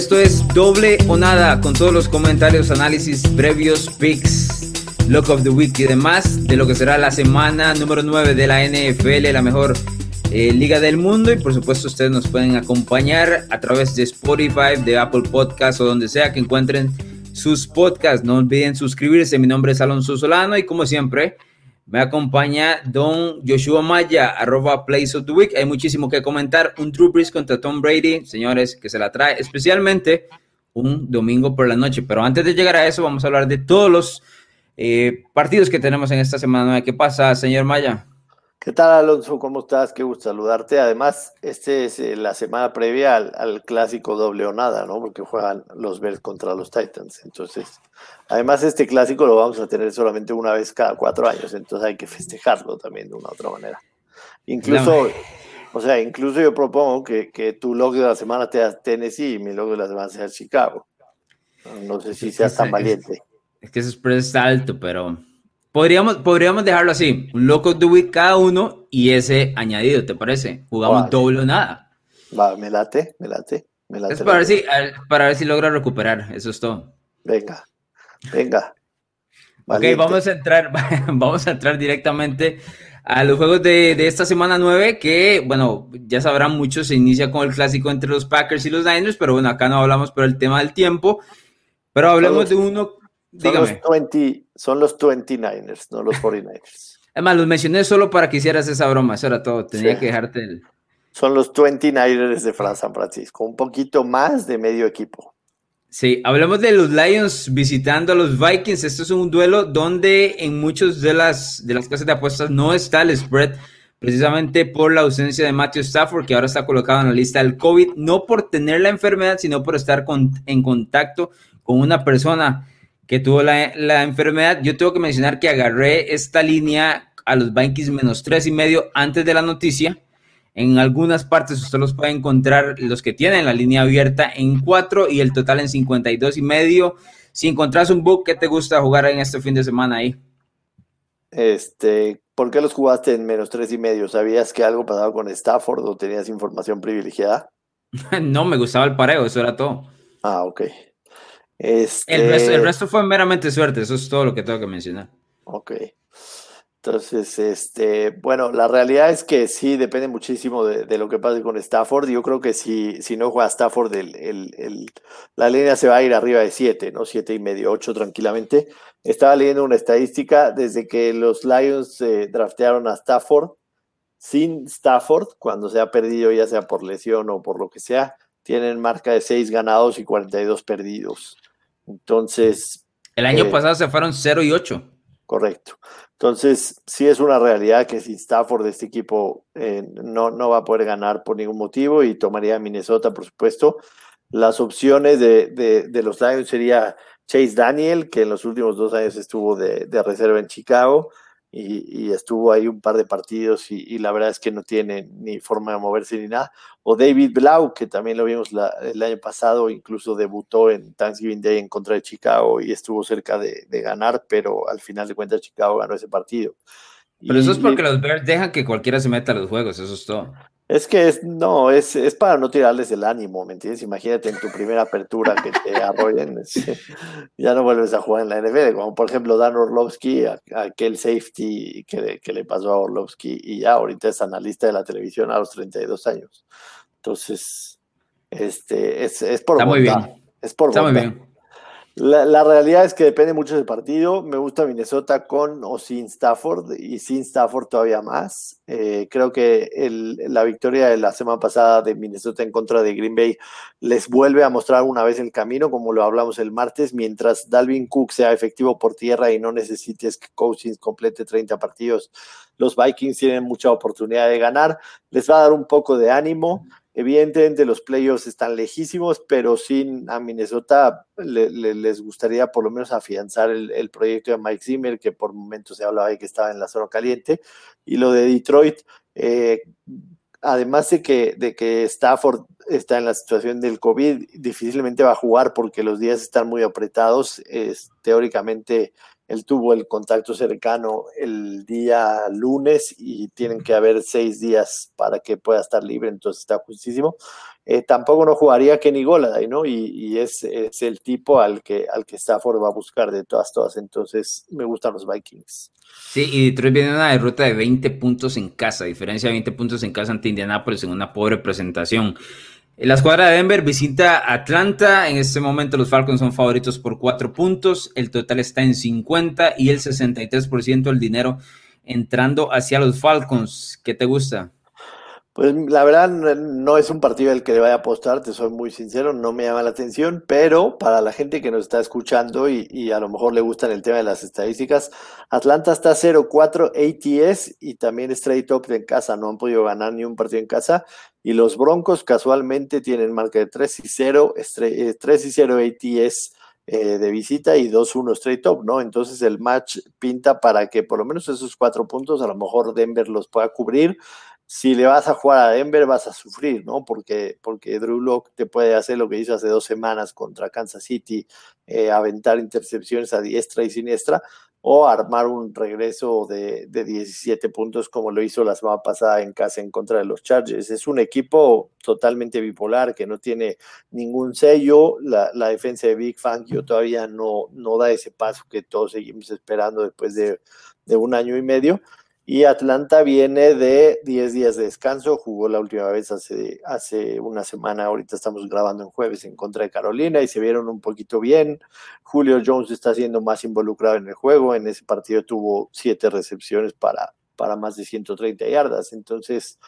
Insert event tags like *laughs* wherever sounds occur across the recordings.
Esto es doble o nada con todos los comentarios, análisis previos, picks, look of the week y demás de lo que será la semana número 9 de la NFL, la mejor eh, liga del mundo. Y por supuesto, ustedes nos pueden acompañar a través de Spotify, de Apple Podcasts o donde sea que encuentren sus podcasts. No olviden suscribirse. Mi nombre es Alonso Solano y como siempre, me acompaña don Joshua Maya, arroba Place of the Week. Hay muchísimo que comentar. Un Drew Brees contra Tom Brady, señores, que se la trae especialmente un domingo por la noche. Pero antes de llegar a eso, vamos a hablar de todos los eh, partidos que tenemos en esta semana. ¿Qué pasa, señor Maya? ¿Qué tal, Alonso? ¿Cómo estás? Qué gusto saludarte. Además, este es eh, la semana previa al, clásico doble o nada, ¿no? Porque juegan los Bears contra los Titans. Entonces, además, este clásico lo vamos a tener solamente una vez cada cuatro años. Entonces, hay que festejarlo también de una u otra manera. Incluso, o sea, incluso yo propongo que, que tu log de la semana sea Tennessee y mi log de la semana sea Chicago. No sé si seas tan valiente. Es que ese spread está alto, pero Podríamos, podríamos dejarlo así, un loco de week cada uno y ese añadido, ¿te parece? Jugamos doble o nada. Va, me late, me late, me late. Es para ver, si, para ver si logra recuperar, eso es todo. Venga, venga. Ok, vamos a entrar, *laughs* vamos a entrar directamente a los juegos de, de, esta semana 9, que, bueno, ya sabrán muchos, se inicia con el clásico entre los Packers y los Niners, pero bueno, acá no hablamos por el tema del tiempo, pero hablemos de uno son los, 20, son los 29ers, no los 49ers. Además, *laughs* los mencioné solo para que hicieras esa broma, eso era todo, tenía que dejarte el... Son los 29ers de San Francisco, un poquito más de medio equipo. Sí, hablamos de los Lions visitando a los Vikings. Esto es un duelo donde en muchas de las, de las casas de apuestas no está el spread, precisamente por la ausencia de Matthew Stafford, que ahora está colocado en la lista del COVID, no por tener la enfermedad, sino por estar en contacto con una persona que tuvo la, enfermedad. Yo tengo que mencionar que agarré esta línea a los Vikings menos tres y medio antes de la noticia. En algunas partes usted los puede encontrar, los que tienen la línea abierta en cuatro y el total en 52 y medio. Si encontrás un book, ¿qué te gusta jugar en este fin de semana ahí? Este, ¿por qué los jugaste en menos tres y medio? ¿Sabías que algo pasaba con Stafford o tenías información privilegiada? *laughs* no, me gustaba el pareo, eso era todo. Ah, ok. Este... El, resto, fue meramente suerte, eso es todo lo que tengo que mencionar. Ok. Entonces, este, bueno, la realidad es que sí depende muchísimo de, lo que pase con Stafford. Yo creo que si, si no juega Stafford, el, el, la línea se va a ir arriba de 7, ¿no? 7 y medio, 8 tranquilamente. Estaba leyendo una estadística desde que los Lions eh, draftearon a Stafford. Sin Stafford, cuando se ha perdido, ya sea por lesión o por lo que sea, tienen marca de 6 ganados y 42 perdidos. Entonces... El año eh, pasado se fueron 0 y 8. Correcto. Entonces, sí es una realidad que si Stafford de este equipo eh, no, no va a poder ganar por ningún motivo y tomaría Minnesota, por supuesto. Las opciones de, de, los Lions sería Chase Daniel, que en los últimos dos años estuvo de, de reserva en Chicago y, estuvo ahí un par de partidos y, la verdad es que no tiene ni forma de moverse ni nada. O David Blau, que también lo vimos el año pasado, incluso debutó en Thanksgiving Day en contra de Chicago y estuvo cerca de, de ganar, pero al final de cuentas Chicago ganó ese partido. Pero eso es porque los Bears dejan que cualquiera se meta a los juegos, eso es todo. Es que es, no, es, es para no tirarles el ánimo, ¿me entiendes? Imagínate en tu primera apertura que te *laughs* arrollen, ya no vuelves a jugar en la NFL, como por ejemplo Dan Orlovsky, aquel safety que, que, le pasó a Orlovsky y ya ahorita es analista de la televisión a los 32 años. Entonces, este, es, es por Está muy bien. Es por Está muy bien. La, realidad es que depende mucho del partido. Me gusta Minnesota con o sin Stafford y sin Stafford todavía más. Eh, creo que la victoria de la semana pasada de Minnesota en contra de Green Bay les vuelve a mostrar una vez el camino, como lo hablamos el martes, mientras Dalvin Cook sea efectivo por tierra y no necesites que Cousins complete 30 partidos. Los Vikings tienen mucha oportunidad de ganar. Les va a dar un poco de ánimo. Evidentemente los playoffs están lejísimos, pero sin a Minnesota les gustaría por lo menos afianzar el, proyecto de Mike Zimmer, que por momentos se hablaba de que estaba en la zona caliente. Y lo de Detroit, eh, además de que, de que Stafford está en la situación del COVID, difícilmente va a jugar porque los días están muy apretados. teóricamente él tuvo el contacto cercano el día lunes y tienen que haber seis días para que pueda estar libre, entonces está justísimo. Eh, tampoco no jugaría Kenny Goladay, ¿no? Y, es, el tipo al que, al que Stafford va a buscar de todas, todas. Entonces me gustan los Vikings. Sí, y Detroit viene una derrota de 20 puntos en casa, a diferencia de 20 puntos en casa ante Indianapolis en una pobre presentación. La escuadra de Denver visita Atlanta. En este momento los Falcons son favoritos por cuatro puntos. El total está en 50 y el 63% del dinero entrando hacia los Falcons. ¿Qué te gusta? Pues la verdad no es un partido al que le vaya a apostar, te soy muy sincero, no me llama la atención, pero para la gente que nos está escuchando y, a lo mejor le gustan el tema de las estadísticas, Atlanta está 0-4 ATS y también straight top en casa, no han podido ganar ni un partido en casa y los Broncos casualmente tienen marca de 3 y 0, 3 eh, y 0 ATS eh, de visita y 2-1 straight up, ¿no? Entonces el match pinta para que por lo menos esos cuatro puntos a lo mejor Denver los pueda cubrir si le vas a jugar a Denver vas a sufrir, ¿no? Porque, porque Drew Locke te puede hacer lo que hizo hace dos semanas contra Kansas City, eh, aventar intercepciones a diestra y siniestra, o armar un regreso de, de, 17 puntos como lo hizo la semana pasada en casa en contra de los Chargers. Es un equipo totalmente bipolar que no tiene ningún sello. La, la defensa de Big Fangio todavía no, no da ese paso que todos seguimos esperando después de, de un año y medio y Atlanta viene de 10 días de descanso, jugó la última vez hace, hace una semana, ahorita estamos grabando en jueves en contra de Carolina y se vieron un poquito bien. Julio Jones está siendo más involucrado en el juego, en ese partido tuvo siete recepciones para, para más de 130 yardas, entonces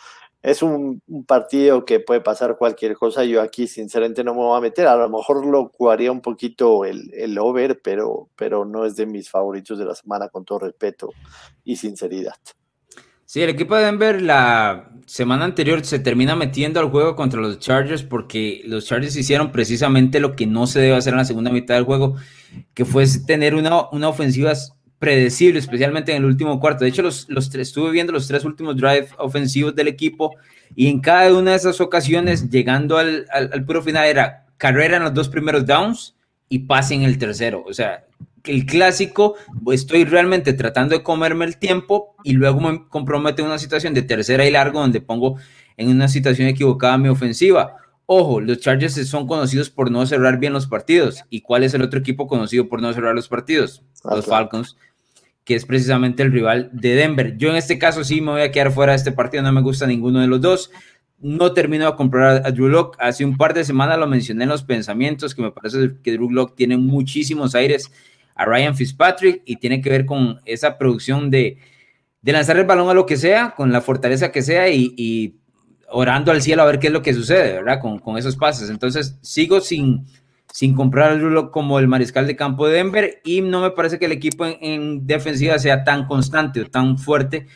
es un, partido que puede pasar cualquier cosa. Yo aquí, sinceramente, no me voy a meter. A lo mejor lo jugaría un poquito el, el, over, pero, pero no es de mis favoritos de la semana, con todo respeto y sinceridad. Sí, el equipo de Denver la semana anterior se termina metiendo al juego contra los Chargers porque los Chargers hicieron precisamente lo que no se debe hacer en la segunda mitad del juego, que fue tener una, una ofensiva predecible, especialmente en el último cuarto. De hecho, los, los estuve viendo los tres últimos drives ofensivos del equipo y en cada una de esas ocasiones, llegando al, al, puro final, era carrera en los dos primeros downs y pase en el tercero. O sea, el clásico, estoy realmente tratando de comerme el tiempo y luego me comprometo en una situación de tercera y largo donde pongo en una situación equivocada mi ofensiva. Ojo, los Chargers son conocidos por no cerrar bien los partidos. ¿Y cuál es el otro equipo conocido por no cerrar los partidos? Los Falcons que es precisamente el rival de Denver. Yo en este caso sí me voy a quedar fuera de este partido, no me gusta ninguno de los dos. No termino de comprar a Drew Locke. Hace un par de semanas lo mencioné en los pensamientos, que me parece que Drew Locke tiene muchísimos aires a Ryan Fitzpatrick y tiene que ver con esa producción de, de lanzar el balón a lo que sea, con la fortaleza que sea y, orando al cielo a ver qué es lo que sucede, ¿verdad? Con, con esos pases. Entonces sigo sin sin comprar al como el mariscal de campo de Denver y no me parece que el equipo en, defensiva sea tan constante o tan fuerte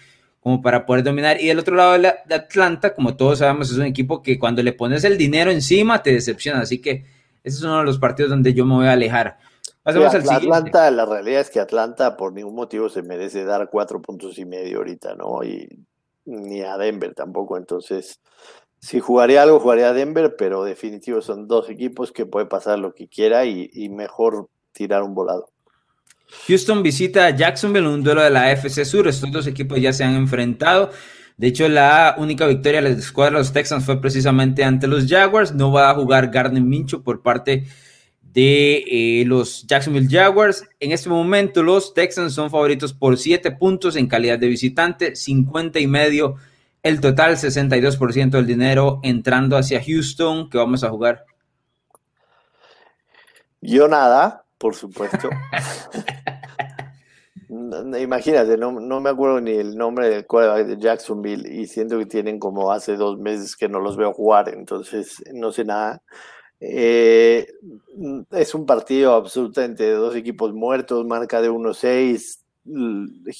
como para poder dominar. Y del otro lado de, Atlanta, como todos sabemos, es un equipo que cuando le pones el dinero encima te decepciona. Así que ese es uno de los partidos donde yo me voy a alejar. Atlanta, la realidad es que Atlanta por ningún motivo se merece dar cuatro puntos y medio ahorita, ¿no? Y ni a Denver tampoco. Entonces, si jugaría algo, jugaría a Denver, pero definitivo son dos equipos que puede pasar lo que quiera y, mejor tirar un volado. Houston visita a Jacksonville, un duelo de la AFC Sur. Estos dos equipos ya se han enfrentado. De hecho, la única victoria de la escuadra de los Texans fue precisamente ante los Jaguars. No va a jugar Gardner Mincho por parte de eh, los Jacksonville Jaguars. En este momento, los Texans son favoritos por 7 puntos en calidad de visitante, 50 y medio el total 62% del dinero entrando hacia Houston, que vamos a jugar. Yo nada, por supuesto. *laughs* Imagínate, no, me acuerdo ni el nombre del quarterback de Jacksonville y siento que tienen como hace dos meses que no los veo jugar, entonces no sé nada. Eh, es un partido absolutamente de dos equipos muertos, marca de 1-6,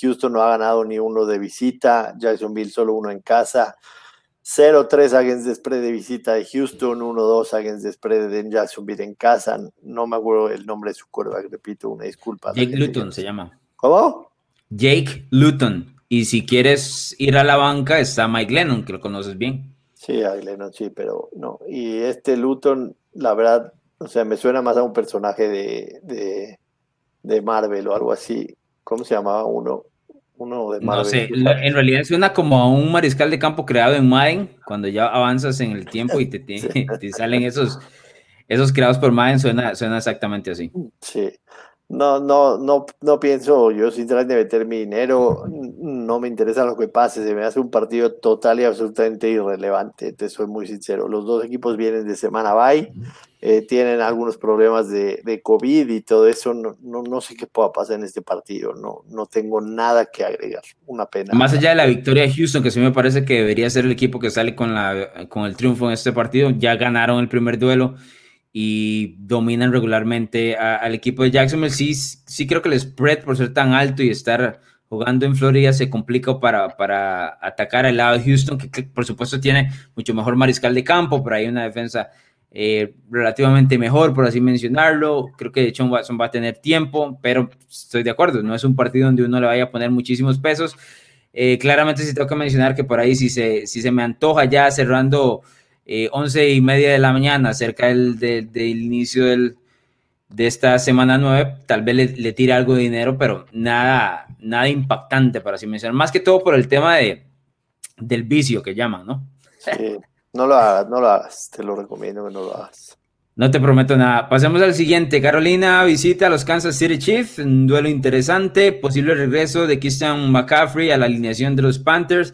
Houston no ha ganado ni uno de visita, Jacksonville solo uno en casa. 0-3 against the spread de visita de Houston, 1-2 against the spread de Jacksonville en casa. No me acuerdo el nombre de su quarterback, repito, una disculpa. Jake Luton se llama. ¿Cómo? Jake Luton. Y si quieres ir a la banca, está Mike Lennon, que lo conoces bien. Sí, Mike Lennon, sí, pero no. Y este Luton, la verdad, o sea, me suena más a un personaje de, de, de Marvel o algo así ¿Cómo se llamaba uno? Uno de Marvel. No sé, en realidad suena como a un mariscal de campo creado en Madden, cuando ya avanzas en el tiempo y te, *laughs* *laughs* te, salen esos, esos creados por Madden, suena, suena exactamente así. Sí. No, no, no, no pienso yo sinceramente meter mi dinero, no me interesa lo que pase, se me hace un partido total y absolutamente irrelevante, te soy muy sincero. Los dos equipos vienen de semana bye, eh, tienen algunos problemas de, de, COVID y todo eso, no, no, no, sé qué pueda pasar en este partido, no, no tengo nada que agregar, una pena. Más allá de la victoria de Houston, que sí me parece que debería ser el equipo que sale con, la, con el triunfo en este partido, ya ganaron el primer duelo y dominan regularmente al equipo de Jacksonville. Sí, sí creo que el spread por ser tan alto y estar jugando en Florida se complica para, para atacar al lado de Houston, que, por supuesto tiene mucho mejor mariscal de campo, pero hay una defensa eh, relativamente mejor, por así mencionarlo. Creo que hecho Watson va a tener tiempo, pero estoy de acuerdo, no es un partido donde uno le vaya a poner muchísimos pesos. Eh, claramente sí tengo que mencionar que por ahí si se, si se me antoja ya cerrando eh, once y media de la mañana, cerca del, inicio del, de esta semana nueve, tal vez le, le, tire algo de dinero, pero nada, nada impactante para así mencionar. Más que todo por el tema de, del vicio que llaman, ¿no? Sí, no lo hagas, no lo hagas, te lo recomiendo que no lo hagas. No te prometo nada. Pasemos al siguiente. Carolina visita a los Kansas City Chiefs, un duelo interesante, posible regreso de Christian McCaffrey a la alineación de los Panthers.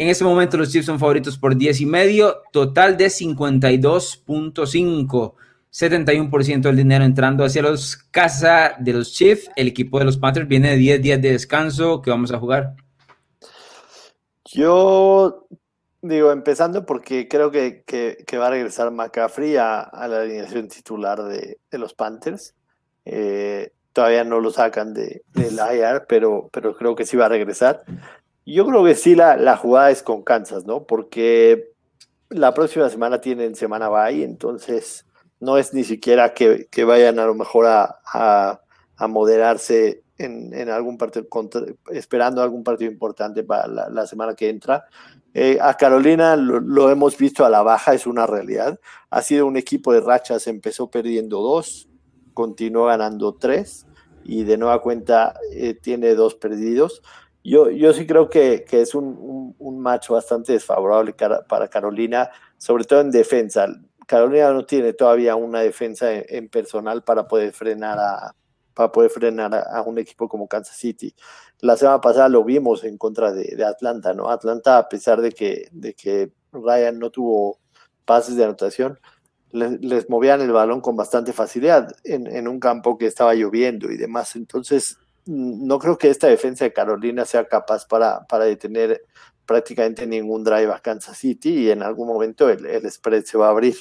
En este momento los Chiefs son favoritos por 10 y medio, total de 52.5. 71% del dinero entrando hacia los casa de los Chiefs. El equipo de los Panthers viene de 10 días de descanso. ¿Qué vamos a jugar? Yo digo, empezando porque creo que, va a regresar McCaffrey a, la alineación titular de, los Panthers. Eh, todavía no lo sacan de, del IR, pero, pero creo que sí va a regresar. Yo creo que sí la, la jugada es con Kansas, ¿no? Porque la próxima semana tienen semana bye, entonces no es ni siquiera que, que vayan a lo mejor a, a, moderarse en, en, algún partido, esperando algún partido importante para la, semana que entra. Eh, a Carolina lo, hemos visto a la baja, es una realidad. Ha sido un equipo de rachas, empezó perdiendo dos, continuó ganando tres y de nueva cuenta eh, tiene dos perdidos. Yo, yo sí creo que, que es un, un, match bastante desfavorable para Carolina, sobre todo en defensa. Carolina no tiene todavía una defensa en, personal para poder frenar a para poder frenar a, un equipo como Kansas City. La semana pasada lo vimos en contra de, de Atlanta, ¿no? Atlanta, a pesar de que, de que Ryan no tuvo pases de anotación, les, les movían el balón con bastante facilidad en, en, un campo que estaba lloviendo y demás. Entonces, no creo que esta defensa de Carolina sea capaz para, para detener prácticamente ningún drive a Kansas City y en algún momento el, spread se va a abrir.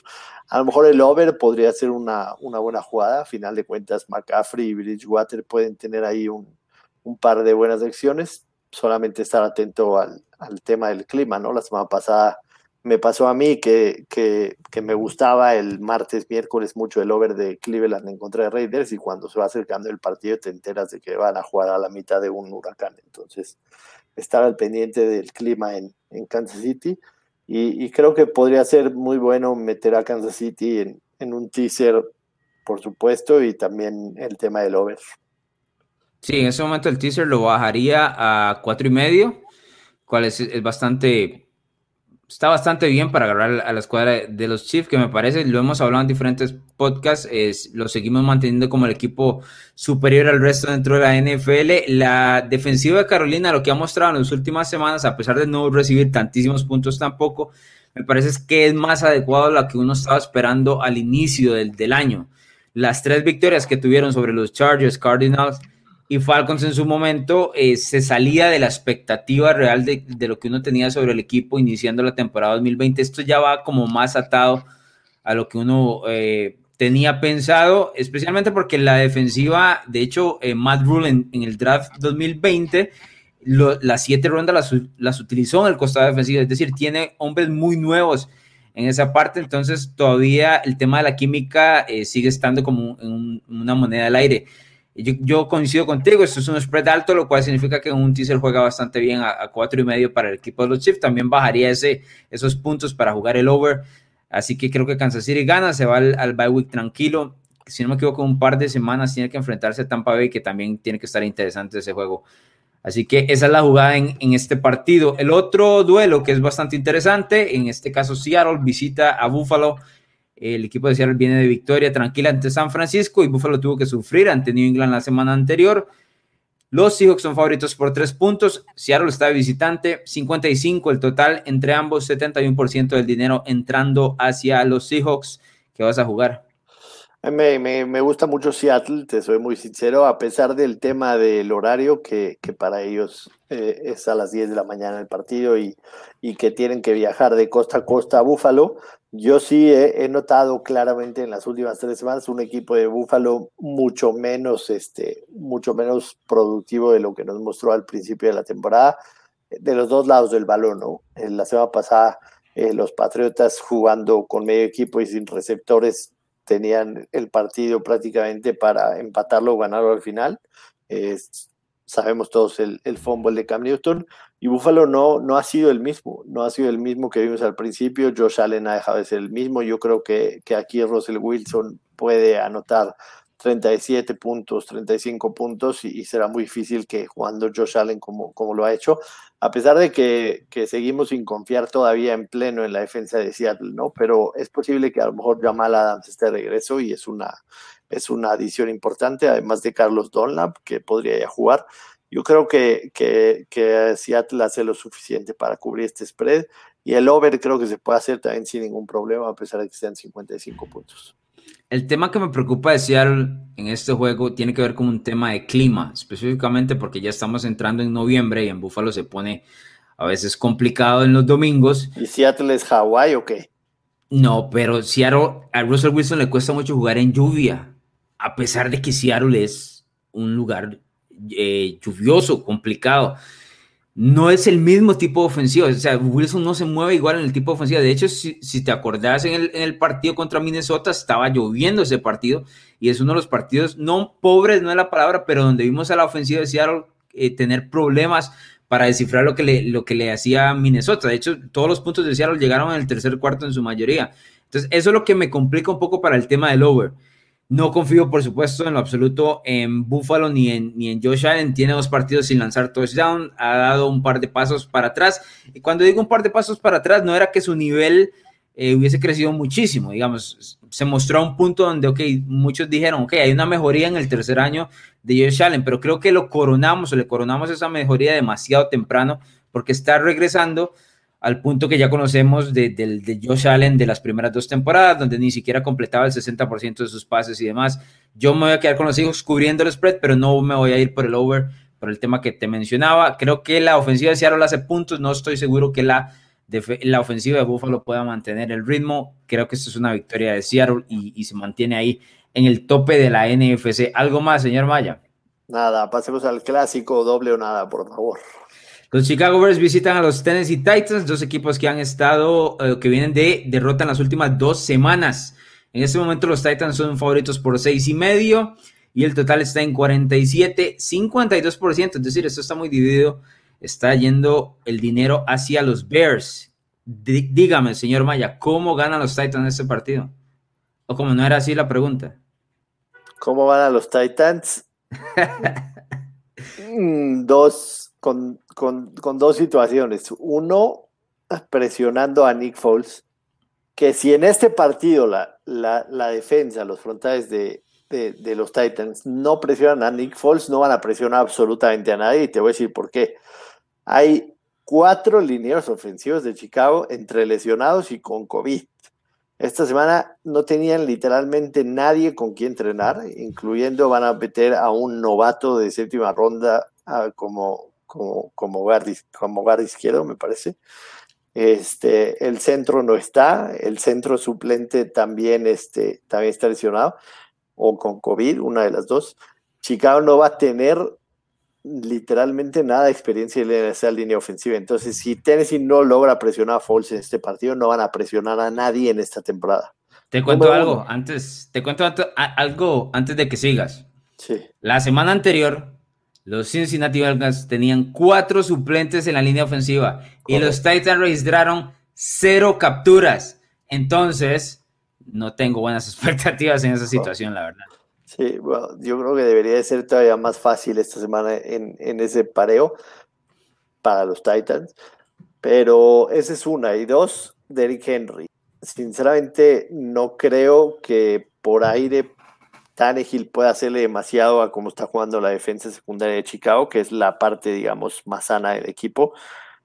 A lo mejor el over podría ser una, una buena jugada. A final de cuentas, McCaffrey y Bridgewater pueden tener ahí un, un par de buenas acciones. Solamente estar atento al, al, tema del clima, ¿no? La semana pasada me pasó a mí que, que, me gustaba el martes, miércoles mucho el over de Cleveland en contra de Raiders y cuando se va acercando el partido te enteras de que van a jugar a la mitad de un huracán. Entonces, estar al pendiente del clima en, en Kansas City y, y, creo que podría ser muy bueno meter a Kansas City en, en un teaser, por supuesto, y también el tema del over. Sí, en ese momento el teaser lo bajaría a cuatro y medio, cual es, es bastante está bastante bien para agarrar a la escuadra de los Chiefs, que me parece, lo hemos hablado en diferentes podcasts, es, lo seguimos manteniendo como el equipo superior al resto dentro de la NFL. La defensiva de Carolina, lo que ha mostrado en las últimas semanas, a pesar de no recibir tantísimos puntos tampoco, me parece que es más adecuado a lo que uno estaba esperando al inicio del, del año. Las tres victorias que tuvieron sobre los Chargers, Cardinals, y Falcons en su momento eh, se salía de la expectativa real de, de, lo que uno tenía sobre el equipo iniciando la temporada 2020. Esto ya va como más atado a lo que uno eh, tenía pensado, especialmente porque la defensiva, de hecho, eh, Matt Rule en, en, el draft 2020, lo, las siete rondas las, las, utilizó en el costado defensivo, es decir, tiene hombres muy nuevos en esa parte, entonces todavía el tema de la química sigue estando como un, una moneda al aire. Yo, coincido contigo, esto es un spread alto, lo cual significa que un teaser juega bastante bien a, cuatro y medio para el equipo de los Chiefs. También bajaría ese, esos puntos para jugar el over. Así que creo que Kansas City gana, se va al, al bye week tranquilo. si no me equivoco, un par de semanas tiene que enfrentarse a Tampa Bay, que también tiene que estar interesante ese juego. Así que esa es la jugada en, en, este partido. El otro duelo que es bastante interesante, en este caso Seattle visita a Buffalo. El equipo de Seattle viene de victoria tranquila ante San Francisco y Buffalo tuvo que sufrir ante New England la semana anterior. Los Seahawks son favoritos por tres puntos. Seattle está visitante, 55 el total entre ambos, 71% del dinero entrando hacia los Seahawks. ¿Qué vas a jugar? Me, me, gusta mucho Seattle, te soy muy sincero, a pesar del tema del horario, que, que para ellos eh, es a las 10 de la mañana el partido y, y, que tienen que viajar de costa a costa a Búfalo. Yo sí he, notado claramente en las últimas tres semanas un equipo de Búfalo mucho menos, este, mucho menos productivo de lo que nos mostró al principio de la temporada, de los dos lados del balón, ¿no? En la semana pasada, eh, los Patriotas jugando con medio equipo y sin receptores tenían el partido prácticamente para empatarlo o ganarlo al final. sabemos todos el, el fumble de Cam Newton y Buffalo no, no ha sido el mismo, no ha sido el mismo que vimos al principio. Josh Allen ha dejado de ser el mismo. Yo creo que, que aquí Russell Wilson puede anotar 37 puntos, 35 puntos y, y, será muy difícil que jugando Josh Allen como, como lo ha hecho, a pesar de que, que, seguimos sin confiar todavía en pleno en la defensa de Seattle, ¿no? Pero es posible que a lo mejor Jamal Adams esté de regreso y es una, es una adición importante, además de Carlos Dunlap, que podría ya jugar. Yo creo que, que, que Seattle hace lo suficiente para cubrir este spread y el over creo que se puede hacer también sin ningún problema, a pesar de que sean 55 puntos. El tema que me preocupa de Seattle en este juego tiene que ver con un tema de clima, específicamente porque ya estamos entrando en noviembre y en Buffalo se pone a veces complicado en los domingos. ¿Y Seattle es Hawái o qué? No, pero Seattle, a Russell Wilson le cuesta mucho jugar en lluvia, a pesar de que Seattle es un lugar eh, lluvioso, complicado no es el mismo tipo de ofensiva. O sea, Wilson no se mueve igual en el tipo de ofensiva. De hecho, si, te acordás en el, en el, partido contra Minnesota, estaba lloviendo ese partido y es uno de los partidos, no pobres, no es la palabra, pero donde vimos a la ofensiva de Seattle eh, tener problemas para descifrar lo que, le, lo que le hacía Minnesota. De hecho, todos los puntos de Seattle llegaron en el tercer cuarto en su mayoría. Entonces, eso es lo que me complica un poco para el tema del over. No confío, por supuesto, en lo absoluto en Buffalo ni en, ni en Josh Allen. Tiene dos partidos sin lanzar touchdown. Ha dado un par de pasos para atrás. Y cuando digo un par de pasos para atrás, no era que su nivel eh, hubiese crecido muchísimo. Digamos, se mostró a un punto donde, ok, muchos dijeron, ok, hay una mejoría en el tercer año de Josh Allen, pero creo que lo coronamos o le coronamos esa mejoría demasiado temprano porque está regresando al punto que ya conocemos de, de, Josh Allen de las primeras dos temporadas, donde ni siquiera completaba el 60% de sus pases y demás. Yo me voy a quedar con los hijos cubriendo el spread, pero no me voy a ir por el over, por el tema que te mencionaba. Creo que la ofensiva de Seattle hace puntos, no estoy seguro que la, la ofensiva de Buffalo pueda mantener el ritmo. Creo que esto es una victoria de Seattle y, y se mantiene ahí en el tope de la NFC. ¿Algo más, señor Maya? Nada, pasemos al clásico doble o nada, por favor. Los Chicago Bears visitan a los Tennessee Titans, dos equipos que han estado, eh, que vienen de derrota en las últimas dos semanas. En este momento los Titans son favoritos por seis y medio y el total está en 47, 52%. Es decir, esto está muy dividido. Está yendo el dinero hacia los Bears. dígame, señor Maya, ¿cómo ganan los Titans este partido? O como no era así la pregunta. ¿Cómo van a los Titans? *laughs* Mm, dos con, con, con, dos situaciones. Uno, presionando a Nick Foles, que si en este partido la, la, la defensa, los frontales de, de, los Titans no presionan a Nick Foles, no van a presionar absolutamente a nadie. Y te voy a decir por qué. Hay cuatro líneas ofensivos de Chicago entre lesionados y con COVID. Esta semana no tenían literalmente nadie con quien entrenar, incluyendo van a meter a un novato de séptima ronda como, como, como, guardia, como guardia izquierdo, me parece. Este, el centro no está, el centro suplente también, este, también está lesionado, o con COVID, una de las dos. Chicago no va a tener literalmente nada de experiencia en esa línea ofensiva. Entonces, si Tennessee no logra presionar a Foles en este partido, no van a presionar a nadie en esta temporada. Te cuento algo antes, te cuento algo antes de que sigas. Sí. La semana anterior, los Cincinnati Bengals tenían cuatro suplentes en la línea ofensiva y los Titans registraron cero capturas. Entonces, no tengo buenas *laughs* expectativas en esa situación, la verdad. Sí, bueno, yo creo que debería ser todavía más fácil esta semana en, en ese pareo para los Titans, pero esa es una. Y dos, Derrick Henry. Sinceramente, no creo que por aire Tannehill pueda hacerle demasiado a cómo está jugando la defensa secundaria de Chicago, que es la parte, digamos, más sana del equipo.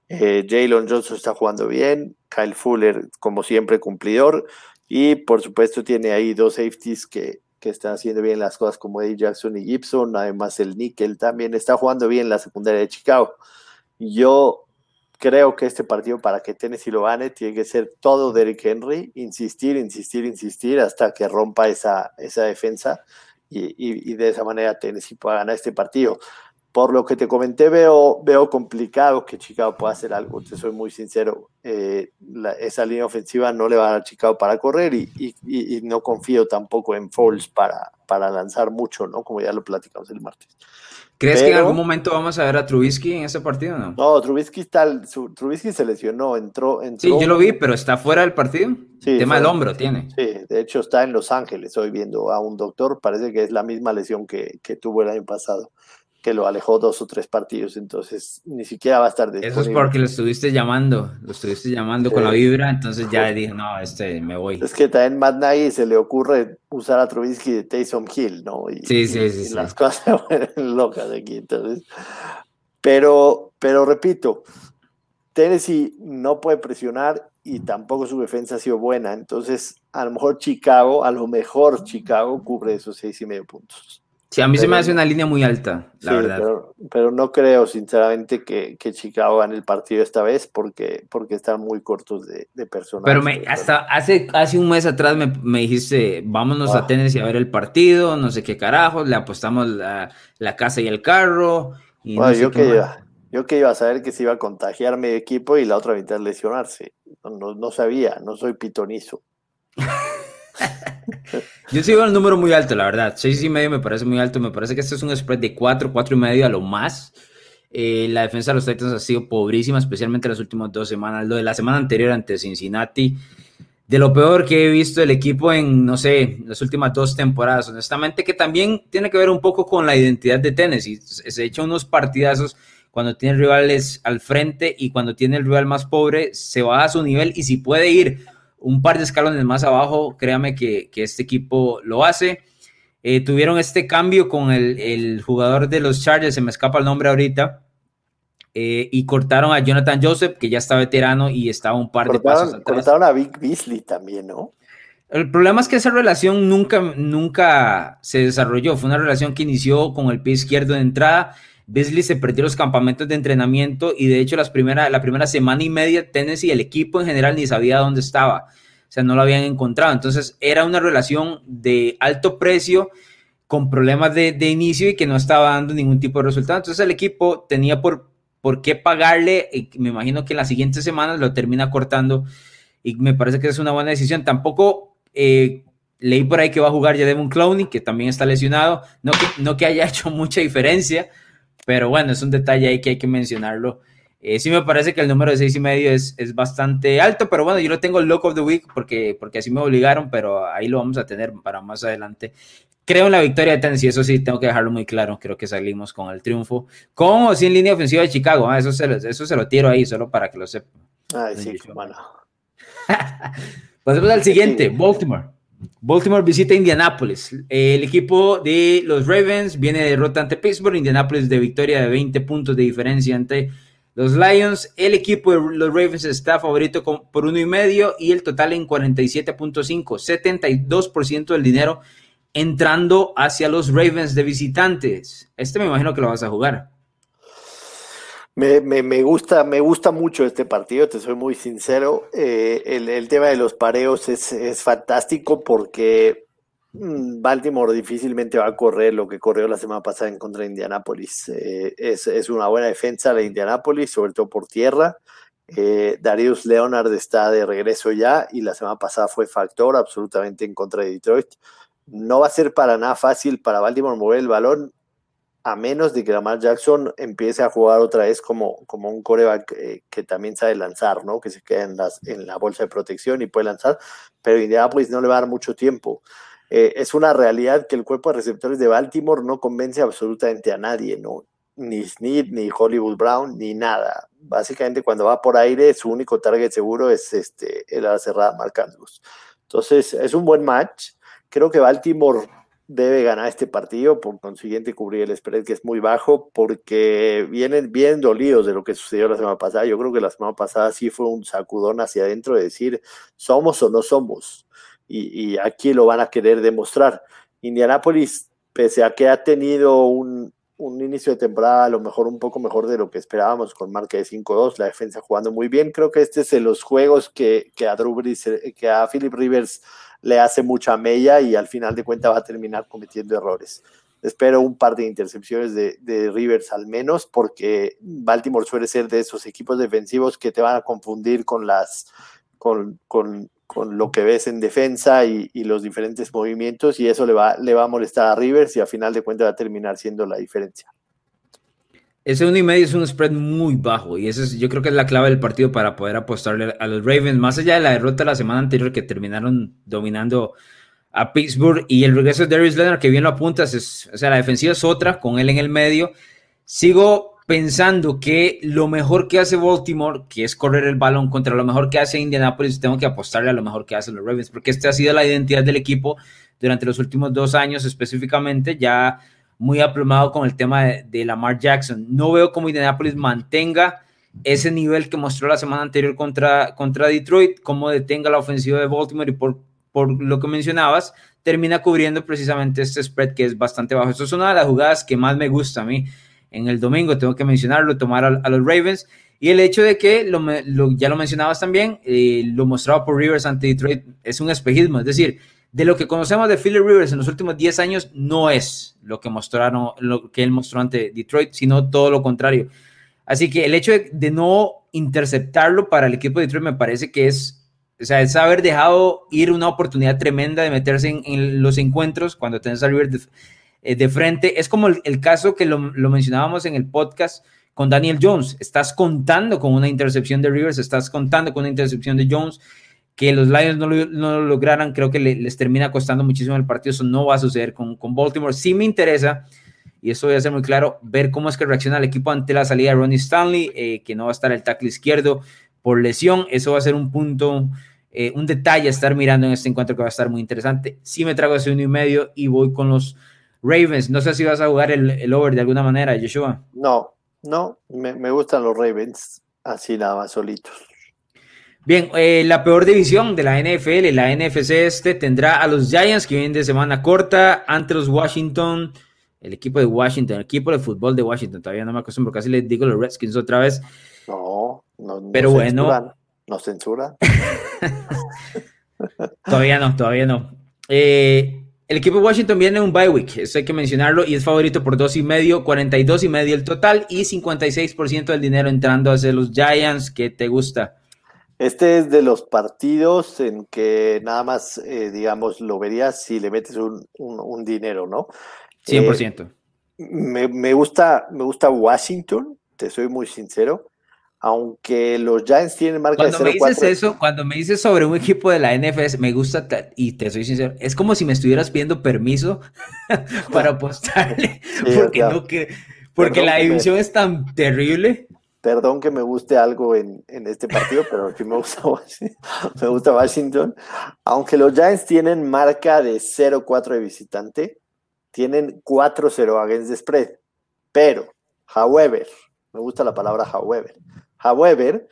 Eh, Jalen Johnson está jugando bien, Kyle Fuller, como siempre, cumplidor. Y por supuesto, tiene ahí dos safeties que, que están haciendo bien las cosas, como Eddie Jackson y Gibson. Además, el Nickel también está jugando bien la secundaria de Chicago. Yo creo que este partido, para que Tennessee lo gane, tiene que ser todo Derrick Henry, insistir, insistir, insistir hasta que rompa esa, esa defensa. Y, y, y, de esa manera Tennessee pueda ganar este partido por lo que te comenté, veo, veo complicado que Chicago pueda hacer algo, te soy muy sincero. Eh, la, esa línea ofensiva no le va a dar a Chicago para correr y, y, no confío tampoco en Foles para, para lanzar mucho, ¿no? Como ya lo platicamos el martes. ¿Crees Pero, que en algún momento vamos a ver a Trubisky en ese partido no? No, Trubisky, está, su, Trubisky se lesionó, entró, entró. Sí, yo lo vi, pero está fuera del partido. Sí, El tema del hombro tiene. Sí, de hecho está en Los Ángeles hoy viendo a un doctor, parece que es la misma lesión que, que tuvo el año pasado que lo alejó dos o tres partidos, entonces ni siquiera va a estar disponible. Eso es porque lo estuviste llamando, lo estuviste llamando sí. con la vibra, entonces ya dije, no, este, me voy. Es que también Matt Nagy se le ocurre usar a Trubisky de Taysom Hill, ¿no? Y, sí, sí, sí, y sí. las *laughs* cosas se vuelven locas aquí, entonces. Pero, pero repito, Tennessee no puede presionar y tampoco su defensa ha sido buena, entonces a lo mejor Chicago, a lo mejor Chicago cubre esos seis y medio puntos. Sí, a mí pero, se me hace una línea muy alta, la sí, verdad. Pero, pero, no creo, sinceramente, que, que, Chicago gane el partido esta vez porque, porque están muy cortos de, de personal. Pero me, hasta hace, hace un mes atrás me, me dijiste, vámonos ah. a Tennessee a ver el partido, no sé qué carajo, le apostamos la, la casa y el carro. Y bueno, no sé yo, que iba, yo que iba a saber que se iba a contagiar mi equipo y la otra mitad lesionarse. No, no, no sabía, no soy pitonizo. *laughs* *laughs* Yo sigo el número muy alto, la verdad. Seis y medio me parece muy alto. Me parece que este es un spread de cuatro, cuatro y medio a lo más. Eh, la defensa de los Titans ha sido pobrísima, especialmente las últimas dos semanas. Lo de la semana anterior ante Cincinnati, de lo peor que he visto el equipo en, no sé, las últimas dos temporadas. Honestamente, que también tiene que ver un poco con la identidad de Tennessee. Se echa unos partidazos cuando tiene rivales al frente y cuando tiene el rival más pobre, se va a su nivel y si puede ir un par de escalones más abajo, créame que, que este equipo lo hace. Eh, tuvieron este cambio con el, el, jugador de los Chargers, se me escapa el nombre ahorita, eh, y cortaron a Jonathan Joseph, que ya está veterano y estaba un par cortaron, de pasos atrás. Cortaron a Vic Beasley también, ¿no? El problema es que esa relación nunca, nunca se desarrolló. Fue una relación que inició con el pie izquierdo de entrada. Beasley se perdió los campamentos de entrenamiento y de hecho las primera, la primera semana y media Tennessee, el equipo en general ni sabía dónde estaba. O sea, no lo habían encontrado. Entonces era una relación de alto precio con problemas de, de inicio y que no estaba dando ningún tipo de resultado. Entonces el equipo tenía por, por qué pagarle y me imagino que en las siguientes semanas lo termina cortando y me parece que es una buena decisión. Tampoco eh, leí por ahí que va a jugar ya Devon Clowney, que también está lesionado. No que, no que haya *laughs* hecho mucha diferencia, pero bueno, es un detalle ahí que hay que mencionarlo. Eh, sí me parece que el número de seis y medio es, es bastante alto, pero bueno, yo lo tengo el lock of the week porque, porque así me obligaron, pero ahí lo vamos a tener para más adelante. Creo en la victoria de Tennessee, eso sí, tengo que dejarlo muy claro. Creo que salimos con el triunfo. Con o sin línea ofensiva de Chicago, ah, eso, se lo, eso se lo tiro ahí, solo para que lo sepan. Ay, sí, bueno. *laughs* Pasemos al siguiente, Baltimore. Baltimore visita Indianapolis. El equipo de los Ravens viene de derrota ante Pittsburgh. Indianapolis de victoria de 20 puntos de diferencia ante los Lions. El equipo de los Ravens está favorito con, por uno y medio y el total en 47.5. 72% del dinero entrando hacia los Ravens de visitantes. Este me imagino que lo vas a jugar. Me, me, me, gusta, me gusta mucho este partido, te soy muy sincero. Eh, el, el, tema de los pareos es, es fantástico porque mmm, Baltimore difícilmente va a correr lo que corrió la semana pasada en contra de Indianapolis. Eh, es, es, una buena defensa de Indianapolis, sobre todo por tierra. Eh, Darius Leonard está de regreso ya y la semana pasada fue factor absolutamente en contra de Detroit. No va a ser para nada fácil para Baltimore mover el balón a menos de que Lamar Jackson empiece a jugar otra vez como, como un coreback eh, que también sabe lanzar, ¿no? Que se queda en, en la bolsa de protección y puede lanzar, pero Indianapolis no le va a dar mucho tiempo. Eh, es una realidad que el cuerpo de receptores de Baltimore no convence absolutamente a nadie, ¿no? Ni Snead, ni Hollywood Brown, ni nada. Básicamente cuando va por aire, su único target seguro es este, el cerrada Mark Andrews. Entonces, es un buen match. Creo que Baltimore debe ganar este partido, por consiguiente cubrir el spread que es muy bajo, porque vienen bien dolidos de lo que sucedió la semana pasada. Yo creo que la semana pasada sí fue un sacudón hacia adentro de decir, somos o no somos, y, aquí lo van a querer demostrar. Indianapolis, pese a que ha tenido un, inicio de temporada a lo mejor un poco mejor de lo que esperábamos con marca de 5-2, la defensa jugando muy bien, creo que este es de los juegos que, que a Drew que a Philip Rivers le hace mucha mella y al final de cuentas va a terminar cometiendo errores. Espero un par de intercepciones de, Rivers al menos, porque Baltimore suele ser de esos equipos defensivos que te van a confundir con las con, con, con lo que ves en defensa y, y, los diferentes movimientos, y eso le va, le va a molestar a Rivers y al final de cuentas va a terminar siendo la diferencia. Ese uno y medio es un spread muy bajo y eso es, yo creo que es la clave del partido para poder apostarle a los Ravens, más allá de la derrota la semana anterior que terminaron dominando a Pittsburgh y el regreso de Darius Leonard que bien lo apuntas, es, o sea, la defensiva es otra con él en el medio. Sigo pensando que lo mejor que hace Baltimore, que es correr el balón contra lo mejor que hace Indianapolis, tengo que apostarle a lo mejor que hacen los Ravens, porque esta ha sido la identidad del equipo durante los últimos dos años específicamente, ya muy aplomado con el tema de, Lamar Jackson. No veo cómo Indianapolis mantenga ese nivel que mostró la semana anterior contra, contra Detroit, cómo detenga la ofensiva de Baltimore y por, por lo que mencionabas, termina cubriendo precisamente este spread que es bastante bajo. Eso es una de las jugadas que más me gusta a mí en el domingo, tengo que mencionarlo, tomar a, los Ravens. Y el hecho de que, lo, ya lo mencionabas también, eh, lo mostrado por Rivers ante Detroit, es un espejismo. Es decir, de lo que conocemos de Philly Rivers en los últimos 10 años no es lo que mostraron, lo que él mostró ante Detroit, sino todo lo contrario. Así que el hecho de, no interceptarlo para el equipo de Detroit me parece que es, o sea, es haber dejado ir una oportunidad tremenda de meterse en, los encuentros cuando tenés a Rivers eh, de, frente. Es como el, caso que lo, mencionábamos en el podcast con Daniel Jones. Estás contando con una intercepción de Rivers, estás contando con una intercepción de Jones que los Lions no lo, lograran, creo que les termina costando muchísimo el partido. Eso no va a suceder con, con, Baltimore. Sí me interesa, y eso voy a ser muy claro, ver cómo es que reacciona el equipo ante la salida de Ronnie Stanley, eh, que no va a estar el tackle izquierdo por lesión. Eso va a ser un punto, eh, un detalle a estar mirando en este encuentro que va a estar muy interesante. Sí me trago ese uno y medio y voy con los Ravens. No sé si vas a jugar el, over de alguna manera, Joshua. No, no, me gustan los Ravens, así nada más solitos. Bien, eh, la peor división de la NFL, la NFC este, tendrá a los Giants que vienen de semana corta ante los Washington, el equipo de Washington, el equipo de fútbol de Washington. Todavía no me acostumbro, casi les digo los Redskins otra vez. No, no, pero bueno. ¿No censura? *laughs* todavía no, todavía no. Eh, el equipo de Washington viene en un bye week, eso hay que mencionarlo, y es favorito por dos y medio, 42 y medio el total y 56% del dinero entrando hacia los Giants. ¿Qué te gusta? Este es de los partidos en que nada más, eh, digamos, lo verías si le metes un, un, dinero, ¿no? 100%. Eh, me, me, gusta, me gusta Washington, te soy muy sincero, aunque los Giants tienen marca cuando de 0 me dices eso, cuando me dices sobre un equipo de la NFS, me gusta, y te soy sincero, es como si me estuvieras pidiendo permiso *laughs* para apostarle, porque, no que, porque la división es tan terrible Perdón que me guste algo en, este partido, pero aquí me gusta, *laughs* me gusta Washington. Aunque los Giants tienen marca de 0-4 de visitante, tienen 4-0 against the spread. Pero, however, me gusta la palabra however. However,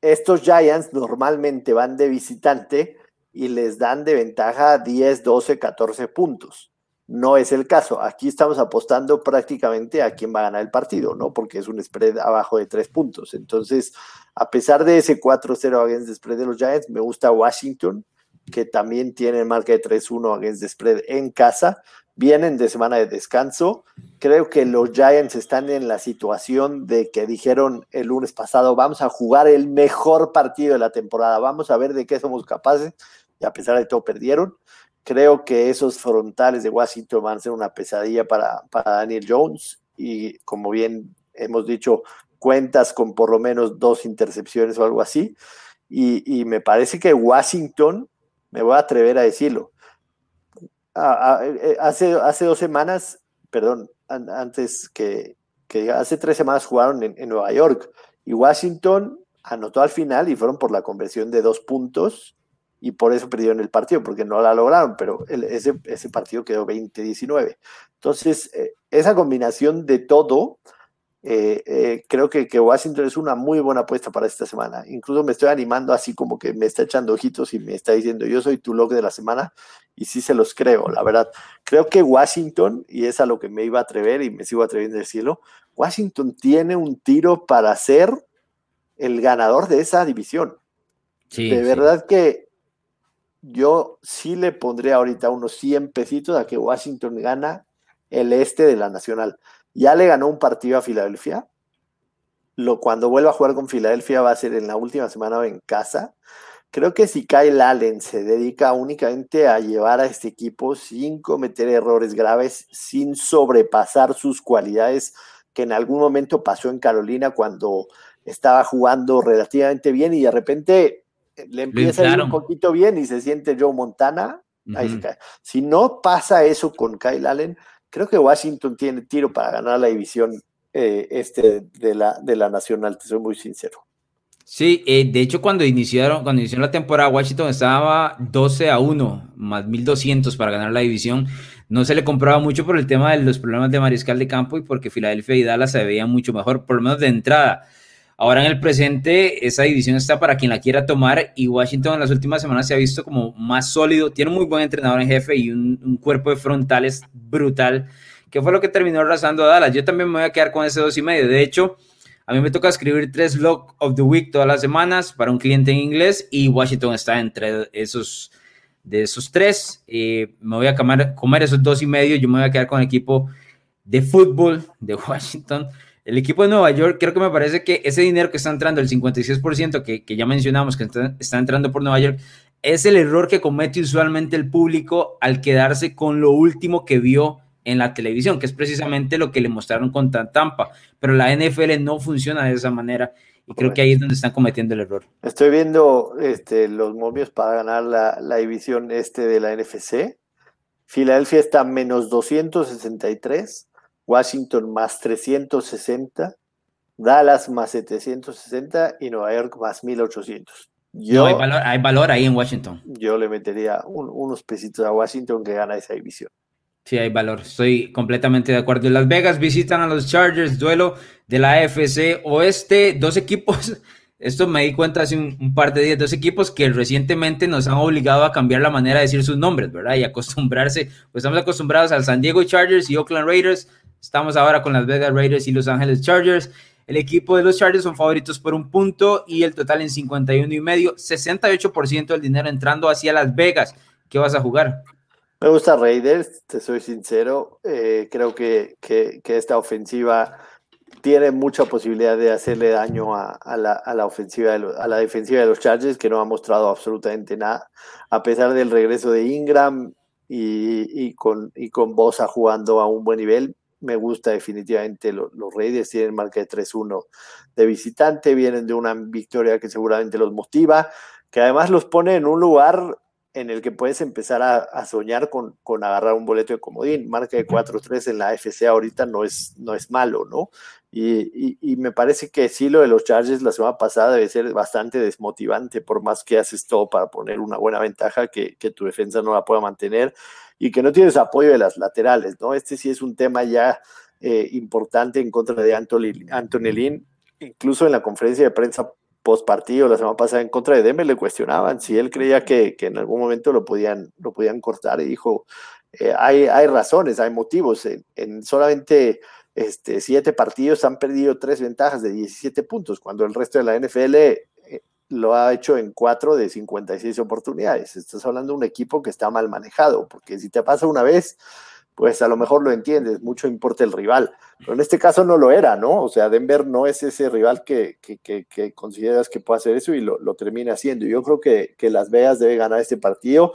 estos Giants normalmente van de visitante y les dan de ventaja 10, 12, 14 puntos. No es el caso. Aquí estamos apostando prácticamente a quién va a ganar el partido, ¿no? Porque es un spread abajo de tres puntos. Entonces, a pesar de ese 4-0 against the spread de los Giants, me gusta Washington, que también tiene marca de 3-1 against the spread en casa. Vienen de semana de descanso. Creo que los Giants están en la situación de que dijeron el lunes pasado, vamos a jugar el mejor partido de la temporada, vamos a ver de qué somos capaces. Y a pesar de todo, perdieron. Creo que esos frontales de Washington van a ser una pesadilla para, para Daniel Jones. Y como bien hemos dicho, cuentas con por lo menos dos intercepciones o algo así. Y, me parece que Washington, me voy a atrever a decirlo, eh, hace, hace dos semanas, perdón, antes que, que hace tres semanas jugaron en, Nueva York. Y Washington anotó al final y fueron por la conversión de dos puntos y por eso perdieron el partido, porque no la lograron, pero ese, ese partido quedó 20-19. Entonces, eh, esa combinación de todo eh, eh, creo que, que, Washington es una muy buena apuesta para esta semana. Incluso me estoy animando así como que me está echando ojitos y me está diciendo yo soy tu log de la semana y sí se los creo, la verdad. Creo que Washington, y es a lo que me iba a atrever y me sigo atreviendo a decirlo, Washington tiene un tiro para ser el ganador de esa división. de verdad que yo sí le pondría ahorita unos 100 pesitos a que Washington gana el este de la Nacional. Ya le ganó un partido a Filadelfia. Lo, cuando vuelva a jugar con Filadelfia va a ser en la última semana en casa. Creo que si Kyle Allen se dedica únicamente a llevar a este equipo sin cometer errores graves, sin sobrepasar sus cualidades, que en algún momento pasó en Carolina cuando estaba jugando relativamente bien y de repente le empieza a ir un poquito bien y se siente Joe Montana. Si no pasa eso con Kyle Allen, creo que Washington tiene tiro para ganar la división eh, este de la, de la Nacional, te soy muy sincero. Sí, eh, de hecho cuando iniciaron, cuando inició la temporada, Washington estaba 12 a 1, más 1200 para ganar la división. No se le compraba mucho por el tema de los problemas de mariscal de campo y porque Filadelfia y Dallas se veían mucho mejor, por lo menos de entrada. Ahora en el presente, esa división está para quien la quiera tomar y Washington en las últimas semanas se ha visto como más sólido. Tiene un muy buen entrenador en jefe y un, cuerpo de frontales brutal, que fue lo que terminó arrasando a Dallas. Yo también me voy a quedar con ese dos y medio. De hecho, a mí me toca escribir tres Lock of the Week todas las semanas para un cliente en inglés y Washington está entre esos de esos tres. Eh, me voy a comer, comer esos dos y medio. Yo me voy a quedar con el equipo de fútbol de *laughs* Washington el equipo de Nueva York, creo que me parece que ese dinero que está entrando, el 56% que, ya mencionamos que está, entrando por Nueva York, es el error que comete usualmente el público al quedarse con lo último que vio en la televisión, que es precisamente lo que le mostraron con Tampa. Pero la NFL no funciona de esa manera y creo que ahí es donde están cometiendo el error. Estoy viendo este, los momios para ganar la, la división este de la NFC. Filadelfia está menos 263. Washington más 360, Dallas más 760 y Nueva York más 1800. Yo, hay, valor, hay, valor, ahí en Washington. Yo le metería unos pesitos a Washington que gana esa división. Sí, hay valor. Estoy completamente de acuerdo. Las Vegas visitan a los Chargers, duelo de la AFC Oeste. Dos equipos, *laughs* esto me di cuenta hace un, par de días, dos equipos que recientemente nos han obligado a cambiar la manera de decir sus nombres, ¿verdad? Y acostumbrarse, pues estamos acostumbrados al San Diego Chargers y Oakland Raiders Estamos ahora con las Vegas Raiders y Los Ángeles Chargers. El equipo de los Chargers son favoritos por un punto y el total en 51 y medio, 68% del dinero entrando hacia Las Vegas. ¿Qué vas a jugar? Me gusta Raiders, te soy sincero. Eh, creo que, que, esta ofensiva tiene mucha posibilidad de hacerle daño a, la, ofensiva a la defensiva de los Chargers, que no ha mostrado absolutamente nada. A pesar del regreso de Ingram y con, y con Bosa jugando a un buen nivel, me gusta definitivamente los Raiders, tienen marca de 3-1 de visitante, vienen de una victoria que seguramente los motiva, que además los pone en un lugar en el que puedes empezar a, soñar con, con, agarrar un boleto de comodín. Marca de 4-3 en la FC ahorita no es, no es malo, ¿no? Y, y, me parece que sí, lo de los Chargers la semana pasada debe ser bastante desmotivante, por más que haces todo para poner una buena ventaja, que, que tu defensa no la pueda mantener y que no tienes apoyo de las laterales, ¿no? Este sí es un tema ya eh, importante en contra de Anthony, Anthony Lynn, incluso en la conferencia de prensa post partido la semana pasada en contra de Deme le cuestionaban si él creía que, que en algún momento lo podían, lo podían cortar y dijo, eh, hay, hay razones, hay motivos, en, solamente este, siete partidos han perdido tres ventajas de 17 puntos, cuando el resto de la NFL lo ha hecho en 4 de 56 oportunidades. Estás hablando de un equipo que está mal manejado, porque si te pasa una vez, pues a lo mejor lo entiendes, mucho importa el rival. Pero en este caso no lo era, ¿no? O sea, Denver no es ese rival que, que, consideras que puede hacer eso y lo, lo termina haciendo. Yo creo que, que Las Vegas debe ganar este partido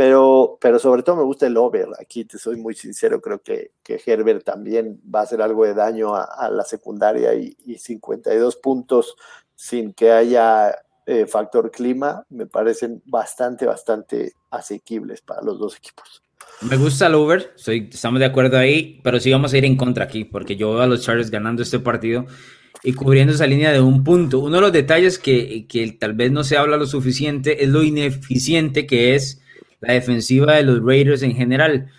pero, pero sobre todo me gusta el over. Aquí te soy muy sincero, creo que, que Herbert también va a hacer algo de daño a, la secundaria y, 52 puntos sin que haya eh, factor clima me parecen bastante, bastante asequibles para los dos equipos. Me gusta el over, estamos de acuerdo ahí, pero sí vamos a ir en contra aquí, porque yo veo a los Chargers ganando este partido y cubriendo esa línea de un punto. Uno de los detalles que, que tal vez no se habla lo suficiente es lo ineficiente que es la defensiva de los Raiders en general.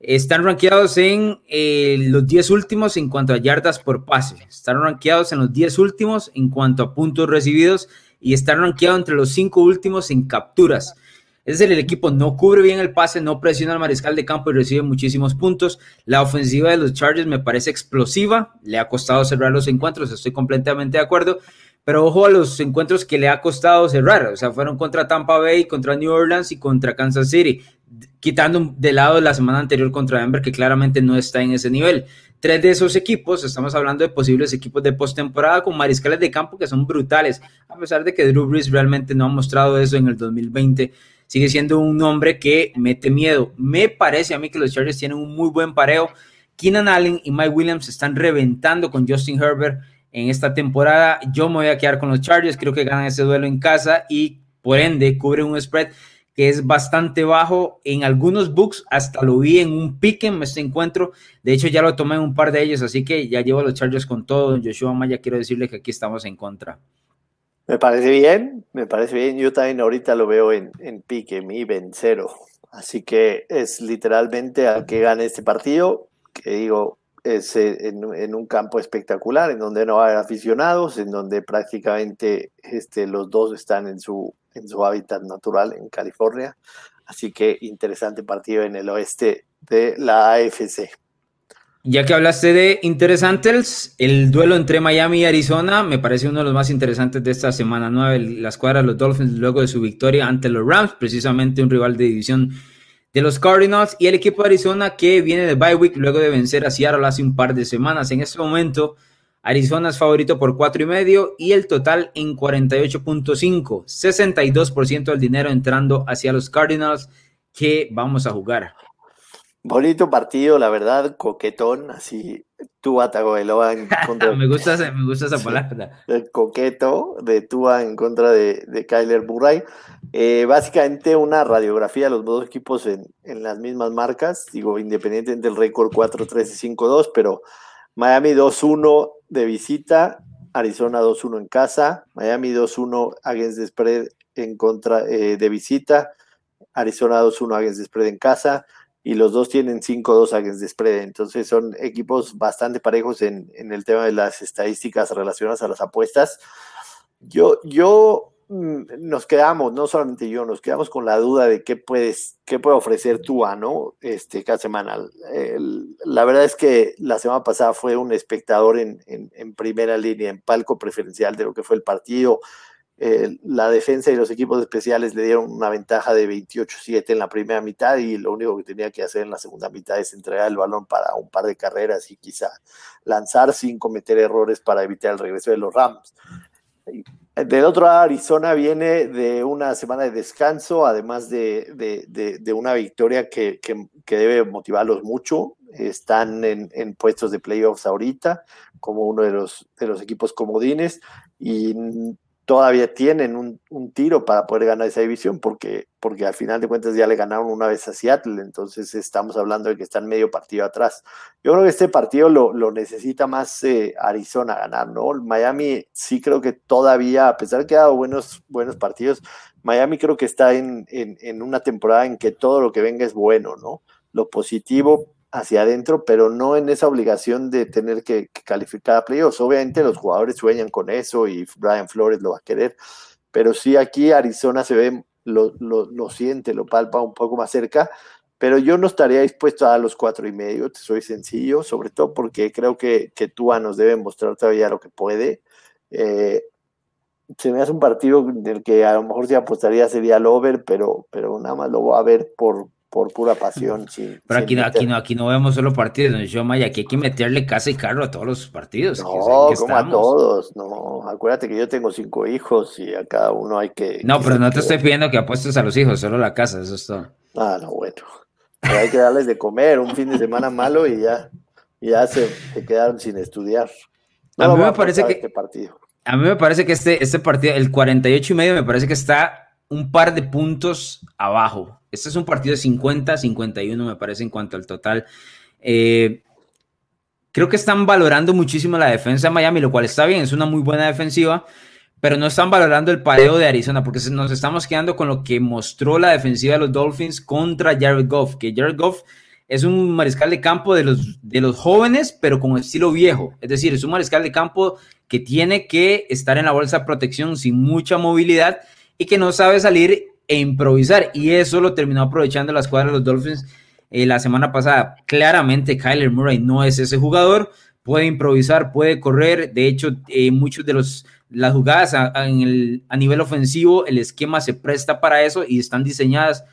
Están rankeados en eh, los 10 últimos en cuanto a yardas por pase. Están rankeados en los 10 últimos en cuanto a puntos recibidos y están rankeados entre los 5 últimos en capturas. Es decir, el equipo no cubre bien el pase, no presiona al mariscal de campo y recibe muchísimos puntos. La ofensiva de los Chargers me parece explosiva, le ha costado cerrar los encuentros, estoy completamente de acuerdo, pero ojo a los encuentros que le ha costado cerrar, o sea, fueron contra Tampa Bay, contra New Orleans y contra Kansas City, quitando de lado la semana anterior contra Denver, que claramente no está en ese nivel. Tres de esos equipos, estamos hablando de posibles equipos de postemporada con mariscales de campo que son brutales, a pesar de que Drew Brees realmente no ha mostrado eso en el 2020 sigue siendo un nombre que mete miedo. Me parece a mí que los Chargers tienen un muy buen pareo. Keenan Allen y Mike Williams están reventando con Justin Herbert en esta temporada. Yo me voy a quedar con los Chargers, creo que ganan ese duelo en casa y por ende cubren un spread que es bastante bajo. En algunos books hasta lo vi en un pick en este encuentro. De hecho, ya lo tomé en un par de ellos, así que ya llevo los Chargers con todo. Joshua Maya, quiero decirle que aquí estamos en contra. Me parece bien, me parece bien. Yo también ahorita lo veo en, en pique, mi ven cero. Así que es literalmente al que gane este partido, que digo, es eh, en, un campo espectacular, en donde no hay aficionados, en donde prácticamente este, los dos están en su, en su hábitat natural en California. Así que interesante partido en el oeste de la AFC. Ya que hablaste de interesantes, el duelo entre Miami y Arizona me parece uno de los más interesantes de esta semana 9. La escuadra de los Dolphins luego de su victoria ante los Rams, precisamente un rival de división de los Cardinals, y el equipo de Arizona que viene de bye week luego de vencer a Seattle hace un par de semanas. En este momento, Arizona es favorito por cuatro y medio y el total en 48.5, 62% del dinero entrando hacia los Cardinals que vamos a jugar. Bonito partido, la verdad, coquetón, así Tua Tagovailoa en *laughs* contra me gusta me gusta esa palabra. El coqueto de Tua en contra de, de Kyler Murray. Eh, básicamente una radiografía de los dos equipos en, en las mismas marcas, digo, independientemente del récord 4-3 y 5-2, pero Miami 2-1 de visita, Arizona 2-1 en casa, Miami 2-1 against the spread en contra eh, de visita, Arizona 2-1 against the spread en casa, y los dos tienen 5-2 against the spread. Entonces son equipos bastante parejos en, el tema de las estadísticas relacionadas a las apuestas. Yo, yo mm, nos quedamos, no solamente yo, nos quedamos con la duda de qué puedes, qué puede ofrecer Tua, ¿no? Este, cada semana. la verdad es que la semana pasada fue un espectador en, en primera línea, en palco preferencial de lo que fue el partido. Eh, la defensa y los equipos especiales le dieron una ventaja de 28-7 en la primera mitad y lo único que tenía que hacer en la segunda mitad es entregar el balón para un par de carreras y quizá lanzar sin cometer errores para evitar el regreso de los Rams. Del otro lado, Arizona viene de una semana de descanso, además de, de, una victoria que, que, que, debe motivarlos mucho. Están en, en, puestos de playoffs ahorita, como uno de los, de los equipos comodines, y todavía tienen un, tiro para poder ganar esa división, porque, porque al final de cuentas ya le ganaron una vez a Seattle, entonces estamos hablando de que están medio partido atrás. Yo creo que este partido lo, necesita más eh, Arizona ganar, ¿no? Miami sí creo que todavía, a pesar que ha dado buenos, buenos partidos, Miami creo que está en, en, en una temporada en que todo lo que venga es bueno, ¿no? Lo positivo hacia adentro, pero no en esa obligación de tener que, calificar a playoffs. Obviamente los jugadores sueñan con eso y Brian Flores lo va a querer, pero sí aquí Arizona se ve, lo, lo, siente, lo palpa un poco más cerca, pero yo no estaría dispuesto a dar los cuatro y medio, te soy sencillo, sobre todo porque creo que, que Tua nos debe mostrar todavía lo que puede. Eh, se me hace un partido en el que a lo mejor se apostaría sería el over, pero, pero nada más lo voy a ver por, por pura pasión. Pero aquí, aquí, no, aquí no vemos solo partidos, yo Maya, aquí hay que meterle casa y carro a todos los partidos. No, como a todos, no. Acuérdate que yo tengo cinco hijos y a cada uno hay que. No, pero no te estoy pidiendo que apuestes a los hijos, solo la casa, eso es todo. Ah, no, bueno. hay que darles de comer un fin de semana malo y ya, ya se, quedaron sin estudiar. a mí me parece que este partido. A mí me parece que este, este partido, el 48 y medio, me parece que está un par de puntos abajo. Este es un partido de 50-51, me parece, en cuanto al total. Eh, creo que están valorando muchísimo la defensa de Miami, lo cual está bien, es una muy buena defensiva pero no están valorando el pareo de Arizona, porque nos estamos quedando con lo que mostró la defensiva de los Dolphins contra Jared Goff, que Jared Goff es un mariscal de campo de los, de los jóvenes, pero con estilo viejo. Es decir, es un mariscal de campo que tiene que estar en la bolsa de protección sin mucha movilidad y que no sabe salir e improvisar. Y eso lo terminó aprovechando la escuadra de los Dolphins eh, la semana pasada. Claramente, Kyler Murray no es ese jugador. Puede improvisar, puede correr. De hecho, eh, muchos de los las jugadas a, el, a, nivel ofensivo, el esquema se presta para eso y están diseñadas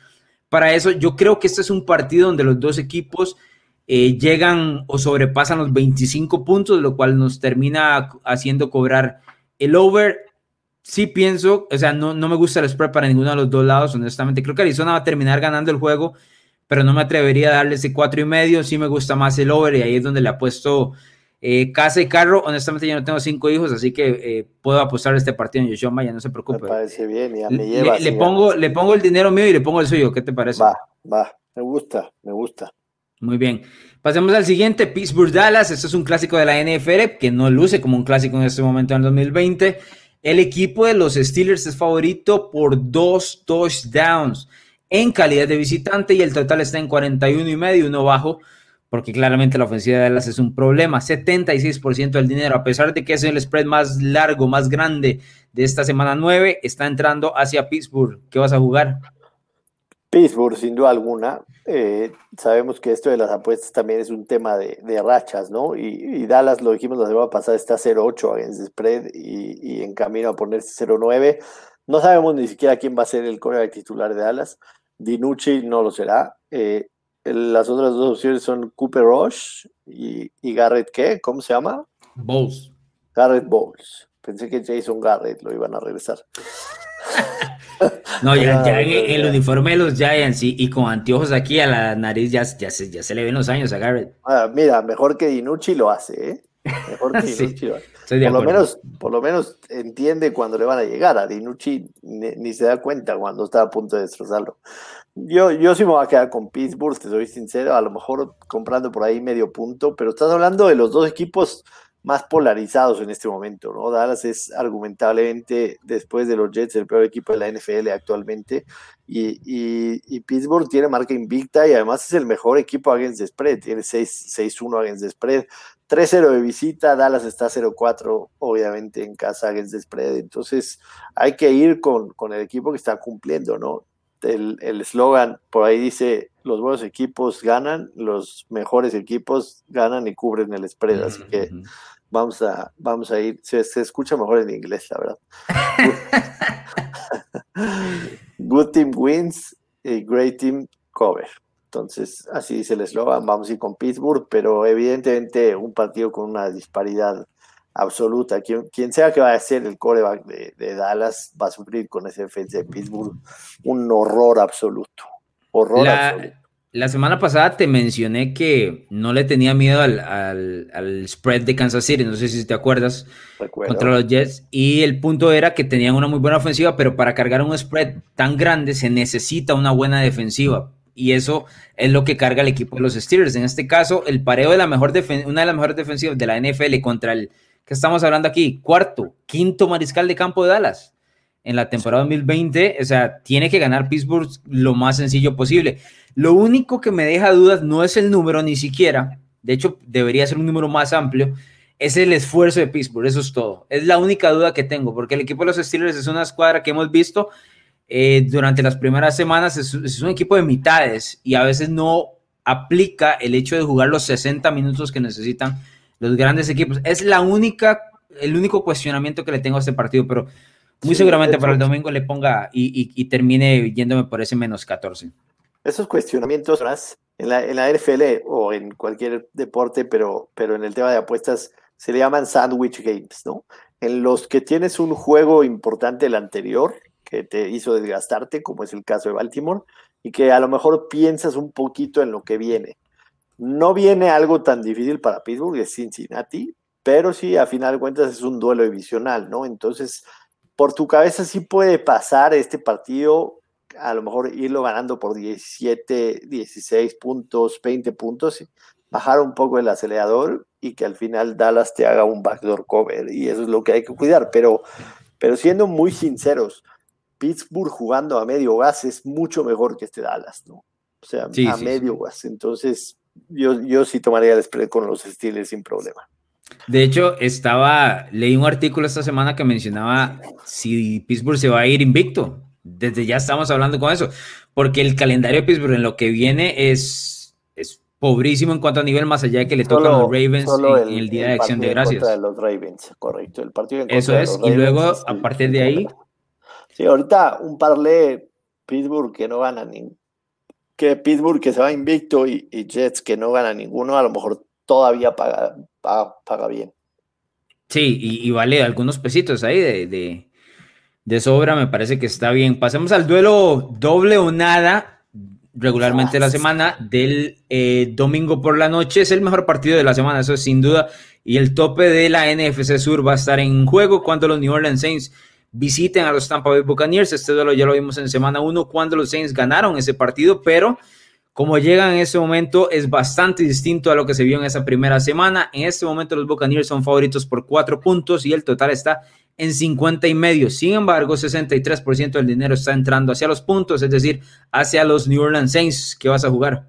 para eso. Yo creo que este es un partido donde los dos equipos eh, llegan o sobrepasan los 25 puntos, lo cual nos termina haciendo cobrar el over. Sí pienso, o sea, no, no me gusta el spread para ninguno de los dos lados, honestamente. Creo que Arizona va a terminar ganando el juego, pero no me atrevería a darle ese cuatro y medio. Sí me gusta más el over y ahí es donde le apuesto eh, casa y carro, honestamente yo no tengo cinco hijos, así que eh, puedo apostar este partido en Yoshua ya no se preocupe. Me parece bien, ya me lleva. Le, pongo, le pongo el dinero mío y le pongo el suyo, ¿qué te parece? Va, va, me gusta, me gusta. Muy bien. Pasemos al siguiente, Pittsburgh Dallas. Este es un clásico de la NFL que no luce como un clásico en este momento en el 2020. El equipo de los Steelers es favorito por dos touchdowns en calidad de visitante y el total está en 41 y medio, uno bajo porque claramente la ofensiva de Dallas es un problema. 76% del dinero, a pesar de que es el spread más largo, más grande de esta semana 9, está entrando hacia Pittsburgh. ¿Qué vas a jugar? Pittsburgh, sin duda alguna. Eh, sabemos que esto de las apuestas también es un tema de, rachas, ¿no? Y, Dallas, lo dijimos la semana pasada, está 0-8 en spread y, en camino a ponerse 0-9. No sabemos ni siquiera quién va a ser el coreback titular de Dallas. Dinucci no lo será. Eh, las otras dos opciones son Cooper Rush y, Garrett, ¿qué? ¿Cómo se llama? Bowles. Garrett Bowles. Pensé que Jason Garrett lo iban a regresar. *laughs* no, ya, en el uniforme de los Giants y, con anteojos aquí a la nariz ya, ya, se, ya se le ven los años a Garrett. Ah, mira, mejor que Dinucci lo hace, ¿eh? Mejor que *laughs* Dinucci lo hace. Por lo, menos, por lo menos entiende cuando le van a llegar. A Dinucci ni, se da cuenta cuando está a punto de destrozarlo. Yo, yo sí me voy a quedar con Pittsburgh, te soy sincero, a lo mejor comprando por ahí medio punto, pero estás hablando de los dos equipos más polarizados en este momento, ¿no? Dallas es argumentablemente, después de los Jets, el peor equipo de la NFL actualmente, y, y, Pittsburgh tiene marca invicta y además es el mejor equipo against the spread, tiene 6-1 against the spread, 3-0 de visita, Dallas está 0-4, obviamente, en casa against the spread, entonces hay que ir con, con el equipo que está cumpliendo, ¿no? el eslogan por ahí dice, los buenos equipos ganan, los mejores equipos ganan y cubren el spread, así que vamos a, vamos a ir, se, escucha mejor en inglés, la verdad. *laughs* Good team wins, a great team cover. Entonces, así dice el eslogan, vamos a ir con Pittsburgh, pero evidentemente un partido con una disparidad absoluta. Quien, sea que vaya a ser el coreback de, Dallas va a sufrir con ese defensa de Pittsburgh un horror absoluto. Horror la, absoluto. La semana pasada te mencioné que no le tenía miedo al, spread de Kansas City, no sé si te acuerdas, contra los Jets. Y el punto era que tenían una muy buena ofensiva, pero para cargar un spread tan grande se necesita una buena defensiva. Y eso es lo que carga el equipo de los Steelers. En este caso, el pareo de la mejor una de las mejores defensivas de la NFL contra el que estamos hablando aquí, cuarto, quinto mariscal de campo de Dallas en la temporada 2020, o sea, tiene que ganar Pittsburgh lo más sencillo posible. Lo único que me deja dudas no es el número ni siquiera, de hecho debería ser un número más amplio, es el esfuerzo de Pittsburgh, eso es todo. Es la única duda que tengo, porque el equipo de los Steelers es una escuadra que hemos visto eh, durante las primeras semanas, es, es un equipo de mitades y a veces no aplica el hecho de jugar los 60 minutos que necesitan los grandes equipos. Es la única, el único cuestionamiento que le tengo a este partido, pero muy seguramente para el domingo le ponga y, termine yéndome por ese menos 14. Esos cuestionamientos en la, en la NFL o en cualquier deporte, pero, pero en el tema de apuestas se le llaman sandwich games, ¿no? En los que tienes un juego importante el anterior que te hizo desgastarte, como es el caso de Baltimore, y que a lo mejor piensas un poquito en lo que viene. No viene algo tan difícil para Pittsburgh, es Cincinnati, pero sí, a final de cuentas es un duelo divisional, ¿no? Entonces, por tu cabeza sí puede pasar este partido, a lo mejor irlo ganando por 17, 16 puntos, 20 puntos, bajar un poco el acelerador y que al final Dallas te haga un backdoor cover y eso es lo que hay que cuidar, pero, pero siendo muy sinceros, Pittsburgh jugando a medio gas es mucho mejor que este Dallas, ¿no? O sea, a medio gas. Entonces, yo, yo sí tomaría el spread con los Steelers sin problema. De hecho, estaba, leí un artículo esta semana que mencionaba si Pittsburgh se va a ir invicto. Desde ya estamos hablando con eso, porque el calendario de Pittsburgh en lo que viene es, es pobrísimo en cuanto a nivel, más allá de que le tocan los Ravens en, el, día de acción de gracias. De los Ravens, correcto. El partido eso es, y luego a partir de ahí. Sí, ahorita un parle Pittsburgh que no gana ni que Pittsburgh que se va invicto y, y Jets que no gana ninguno, a lo mejor todavía paga, paga, bien. Sí, y, vale algunos pesitos ahí de, de, sobra, me parece que está bien. Pasemos al duelo doble o nada, regularmente la semana, del eh, domingo por la noche. Es el mejor partido de la semana, eso es sin duda. Y el tope de la NFC Sur va a estar en juego cuando los New Orleans Saints visiten a los Tampa Bay Buccaneers. Este duelo ya lo vimos en semana 1 cuando los Saints ganaron ese partido, pero como llegan en ese momento es bastante distinto a lo que se vio en esa primera semana. En este momento los Buccaneers son favoritos por cuatro puntos y el total está en 50 y medio. Sin embargo, 63% del dinero está entrando hacia los puntos, es decir, hacia los New Orleans Saints. ¿Qué vas a jugar?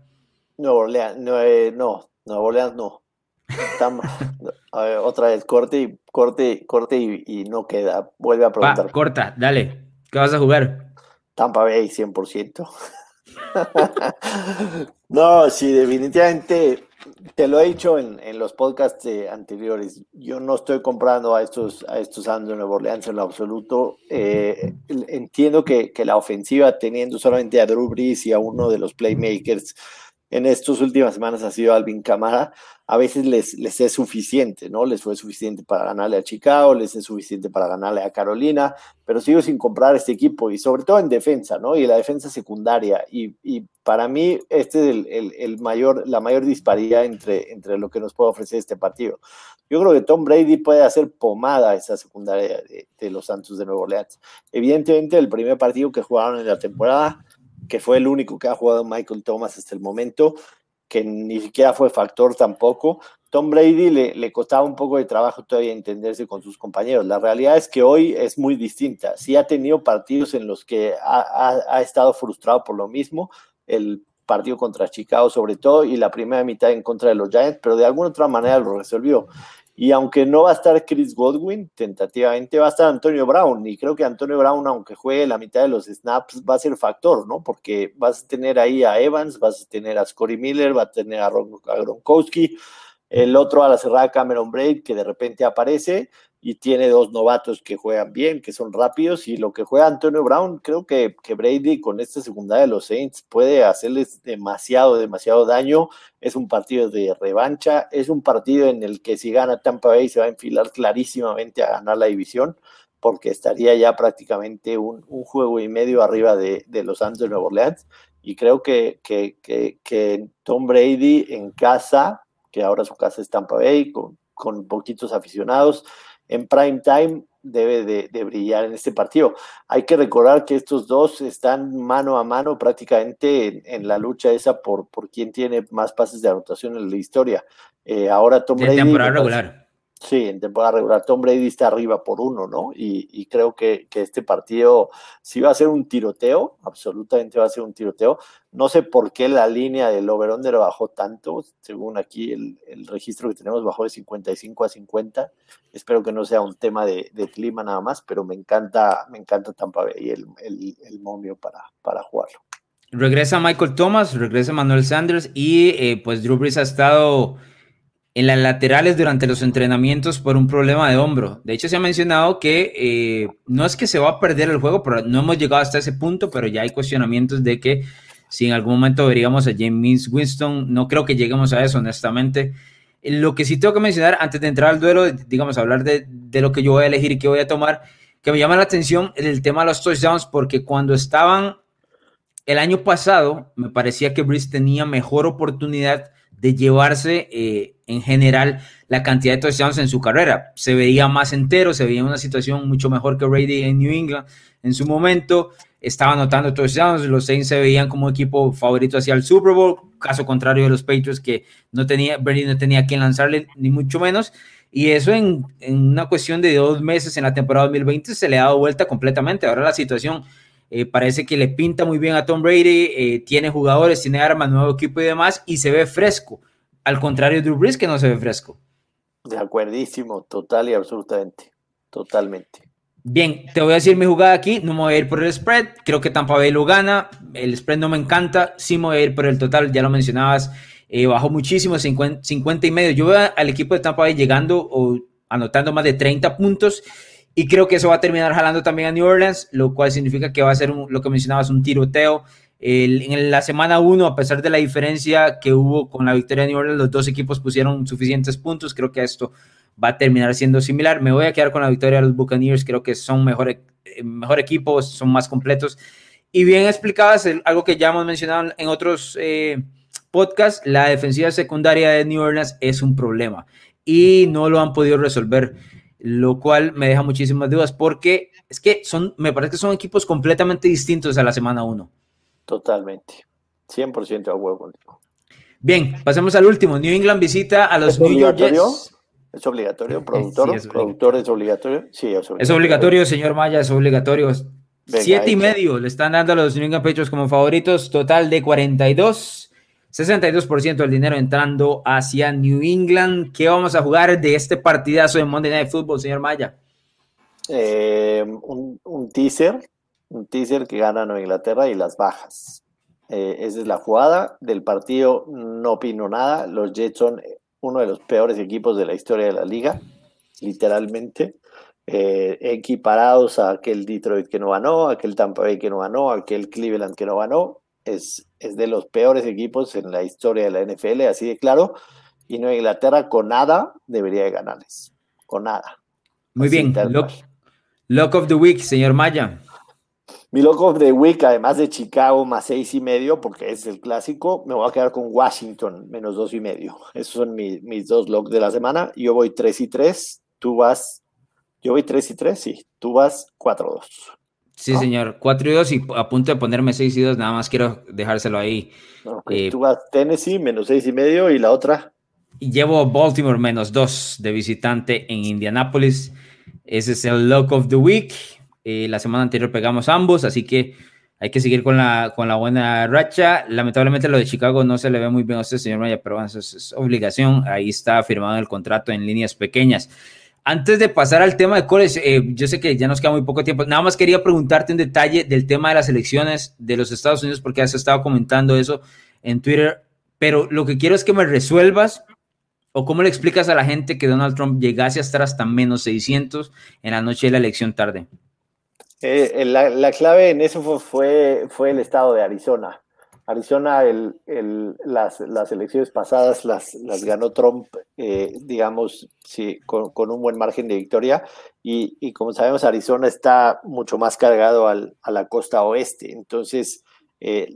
Nueva Orleans, no, eh, no, Nueva Orleans no. a ver, otra vez, corte y corte, corte y, no queda. Vuelve a preguntar. corta, dale. ¿Qué vas a jugar? Tampa Bay, 100%. *laughs* no, sí, definitivamente te lo he dicho en, los podcasts anteriores. Yo no estoy comprando a estos, a estos Santos de en lo absoluto. Eh, entiendo que, que, la ofensiva, teniendo solamente a Drew Brees y a uno de los playmakers en estas últimas semanas ha sido Alvin Camara, a veces les, les es suficiente, ¿no? Les fue suficiente para ganarle a Chicago, les es suficiente para ganarle a Carolina, pero sigo sin comprar este equipo y sobre todo en defensa, ¿no? Y la defensa secundaria. Y, y para mí, este es el, el, mayor, la mayor disparidad entre, entre lo que nos puede ofrecer este partido. Yo creo que Tom Brady puede hacer pomada a esa secundaria de, de los Santos de Nuevo Orleans. Evidentemente, el primer partido que jugaron en la temporada que fue el único que ha jugado Michael Thomas hasta el momento, que ni siquiera fue factor tampoco. Tom Brady le, le, costaba un poco de trabajo todavía entenderse con sus compañeros. La realidad es que hoy es muy distinta. Sí ha tenido partidos en los que ha, ha estado frustrado por lo mismo. El partido contra Chicago sobre todo y la primera mitad en contra de los Giants, pero de alguna otra manera lo resolvió. Y aunque no va a estar Chris Godwin, tentativamente va a estar Antonio Brown. Y creo que Antonio Brown, aunque juegue la mitad de los snaps, va a ser factor, ¿no? Porque vas a tener ahí a Evans, vas a tener a Scotty Miller, va a tener a, Gronkowski, el otro a la cerrada Cameron Braid, que de repente aparece, y tiene dos novatos que juegan bien, que son rápidos, y lo que juega Antonio Brown, creo que, que Brady con esta secundaria de los Saints puede hacerles demasiado, demasiado daño. Es un partido de revancha, es un partido en el que si gana Tampa Bay se va a enfilar clarísimamente a ganar la división, porque estaría ya prácticamente un, un juego y medio arriba de, de los Santos de Nueva Orleans. Y creo que, que, que, que Tom Brady en casa, que ahora su casa es Tampa Bay, con, con poquitos aficionados, en prime time debe de, brillar en este partido. Hay que recordar que estos dos están mano a mano prácticamente en, la lucha esa por, por quién tiene más pases de anotación en la historia. Eh, ahora Tom Brady. temporada regular. Sí, en temporada regular. Tom Brady está arriba por uno, ¿no? Y, creo que, este partido sí va a ser un tiroteo, absolutamente va a ser un tiroteo. No sé por qué la línea del over-under bajó tanto, según aquí el, registro que tenemos bajó de 55 a 50. Espero que no sea un tema de, clima nada más, pero me encanta, me encanta Tampa Bay el, el, momio para, para jugarlo. Regresa Michael Thomas, regresa Manuel Sanders y eh, pues Drew Brees ha estado en las laterales durante los entrenamientos por un problema de hombro. De hecho, se ha mencionado que eh, no es que se va a perder el juego, pero no hemos llegado hasta ese punto, pero ya hay cuestionamientos de que si en algún momento veríamos a James Winston, no creo que lleguemos a eso, honestamente. Lo que sí tengo que mencionar antes de entrar al duelo, digamos, hablar de, de lo que yo voy a elegir y que voy a tomar, que me llama la atención el tema de los touchdowns, porque cuando estaban el año pasado me parecía que Brice tenía mejor oportunidad de llevarse eh, en general la cantidad de touchdowns en su carrera. Se veía más entero, se veía una situación mucho mejor que Brady en New England en su momento. Estaba anotando touchdowns, los Saints se veían como equipo favorito hacia el Super Bowl, caso contrario de los Patriots que no tenía, Brady no tenía quien lanzarle, ni mucho menos. Y eso en, en, una cuestión de dos meses en la temporada 2020 se le ha dado vuelta completamente. Ahora la situación eh, parece que le pinta muy bien a Tom Brady, eh, tiene jugadores, tiene armas, nuevo equipo y demás, y se ve fresco. Al contrario de Drew Brees, que no se ve fresco. De acuerdísimo, total y absolutamente. Totalmente. Bien, te voy a decir mi jugada aquí. No me voy a ir por el spread. Creo que Tampa Bay lo gana. El spread no me encanta. Sí me voy a ir por el total. Ya lo mencionabas. Eh, bajó muchísimo, 50, 50, y medio. Yo veo al equipo de Tampa Bay llegando o anotando más de 30 puntos. Y creo que eso va a terminar jalando también a New Orleans, lo cual significa que va a ser lo que mencionabas, un tiroteo. en la semana 1, a pesar de la diferencia que hubo con la victoria de New Orleans, los dos equipos pusieron suficientes puntos. Creo que esto va a terminar siendo similar. Me voy a quedar con la victoria de los Buccaneers. Creo que son mejor, eh, mejor equipo, son más completos. Y bien explicabas algo que ya hemos mencionado en otros eh, podcasts, la defensiva secundaria de New Orleans es un problema y no lo han podido resolver lo cual me deja muchísimas dudas porque es que son, me parece que son equipos completamente distintos a la semana 1. Totalmente, 100% de acuerdo Bien, pasemos al último. New England visita a los New York Jets. ¿Es obligatorio? ¿Productor? es ¿Productor es obligatorio? Sí, es obligatorio. Es obligatorio, señor Maya, es obligatorio. Siete y medio le están dando a los New England Patriots como favoritos, total de 42. 62% del dinero entrando hacia New England. ¿Qué vamos a jugar de este partidazo de Monday Night Football, señor Maya? Eh, un, teaser, un teaser que gana Nueva Inglaterra y las bajas. Eh, esa es la jugada del partido. No opino nada. Los Jets son uno de los peores equipos de la historia de la liga, literalmente. Eh, equiparados a aquel Detroit que no ganó, aquel Tampa Bay que no ganó, aquel Cleveland que no ganó es, es de los peores equipos en la historia de la NFL, así de claro. Y Nueva Inglaterra con nada debería de ganarles. Con nada. Muy bien. Lock, of the Week, señor Maya. Mi lock of the week, además de Chicago más seis y medio, porque es el clásico, me voy a quedar con Washington menos dos y medio. Esos son mis dos locks de la semana. Yo voy tres y tres, tú vas, yo voy tres y tres, sí, tú vas cuatro dos. Sí, señor. 4 y 2 y a punto de ponerme 6 y 2, nada más quiero dejárselo ahí. Eh, Tú vas Tennessee menos 6 y medio y la otra. Y llevo Baltimore menos 2 de visitante en Indianapolis. Ese es el lock of the week. Eh, la semana anterior pegamos ambos, así que hay que seguir con la, con la buena racha. Lamentablemente lo de Chicago no se le ve muy bien a usted, señor Maya, pero bueno, eso es obligación. Ahí está firmado el contrato en líneas pequeñas. Antes de pasar al tema de college, eh, yo sé que ya nos queda muy poco tiempo. Nada más quería preguntarte un detalle del tema de las elecciones de los Estados Unidos, porque has estado comentando eso en Twitter. Pero lo que quiero es que me resuelvas o cómo le explicas a la gente que Donald Trump llegase a estar hasta menos 600 en la noche de la elección tarde. Eh, la, clave en eso fue, fue el estado de Arizona. Arizona, el, las, las, elecciones pasadas las, las ganó Trump, eh, digamos, sí, con, un buen margen de victoria. Y, como sabemos, Arizona está mucho más cargado al, a la costa oeste. Entonces, eh,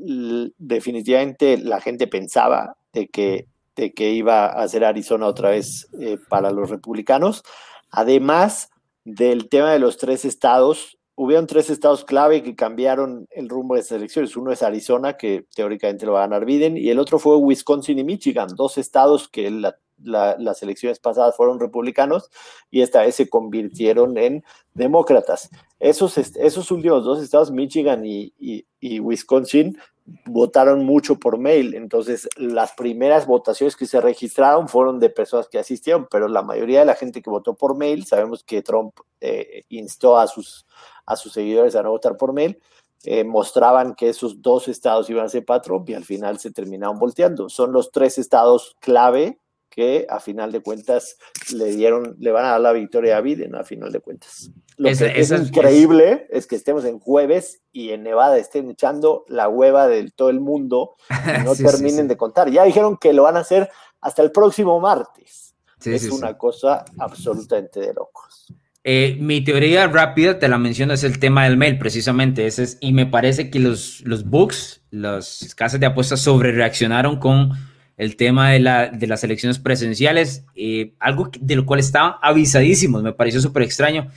definitivamente la gente pensaba de que, de que iba a ser Arizona otra vez eh, para los republicanos. Además del tema de los tres estados, hubieron tres estados clave que cambiaron el rumbo de estas elecciones. Uno es Arizona, que teóricamente lo va a ganar Biden, y el otro fue Wisconsin y Michigan, dos estados que las elecciones pasadas fueron republicanos y esta vez se convirtieron en demócratas. Esos, esos últimos dos estados, Michigan y, y Wisconsin, votaron mucho por mail. Entonces, las primeras votaciones que se registraron fueron de personas que asistieron, pero la mayoría de la gente que votó por mail, sabemos que Trump eh, instó a sus a sus seguidores a no votar por mail, eh, mostraban que esos dos estados iban a ser patrón y al final se terminaron volteando. Son los tres estados clave que a final de cuentas le dieron, le van a dar la victoria a Biden a final de cuentas. Lo que es increíble es... que estemos en jueves y en Nevada estén echando la hueva de todo el mundo y *laughs* no terminen de contar. Ya dijeron que lo van a hacer hasta el próximo martes. es una cosa absolutamente de locos. Eh, mi teoría rápida, te la menciono, es el tema del mail, precisamente. Ese es, y me parece que los, los books, las casas de apuestas sobre reaccionaron con el tema de, la, de las elecciones presenciales, eh, algo de lo cual estaban avisadísimos, me pareció súper extraño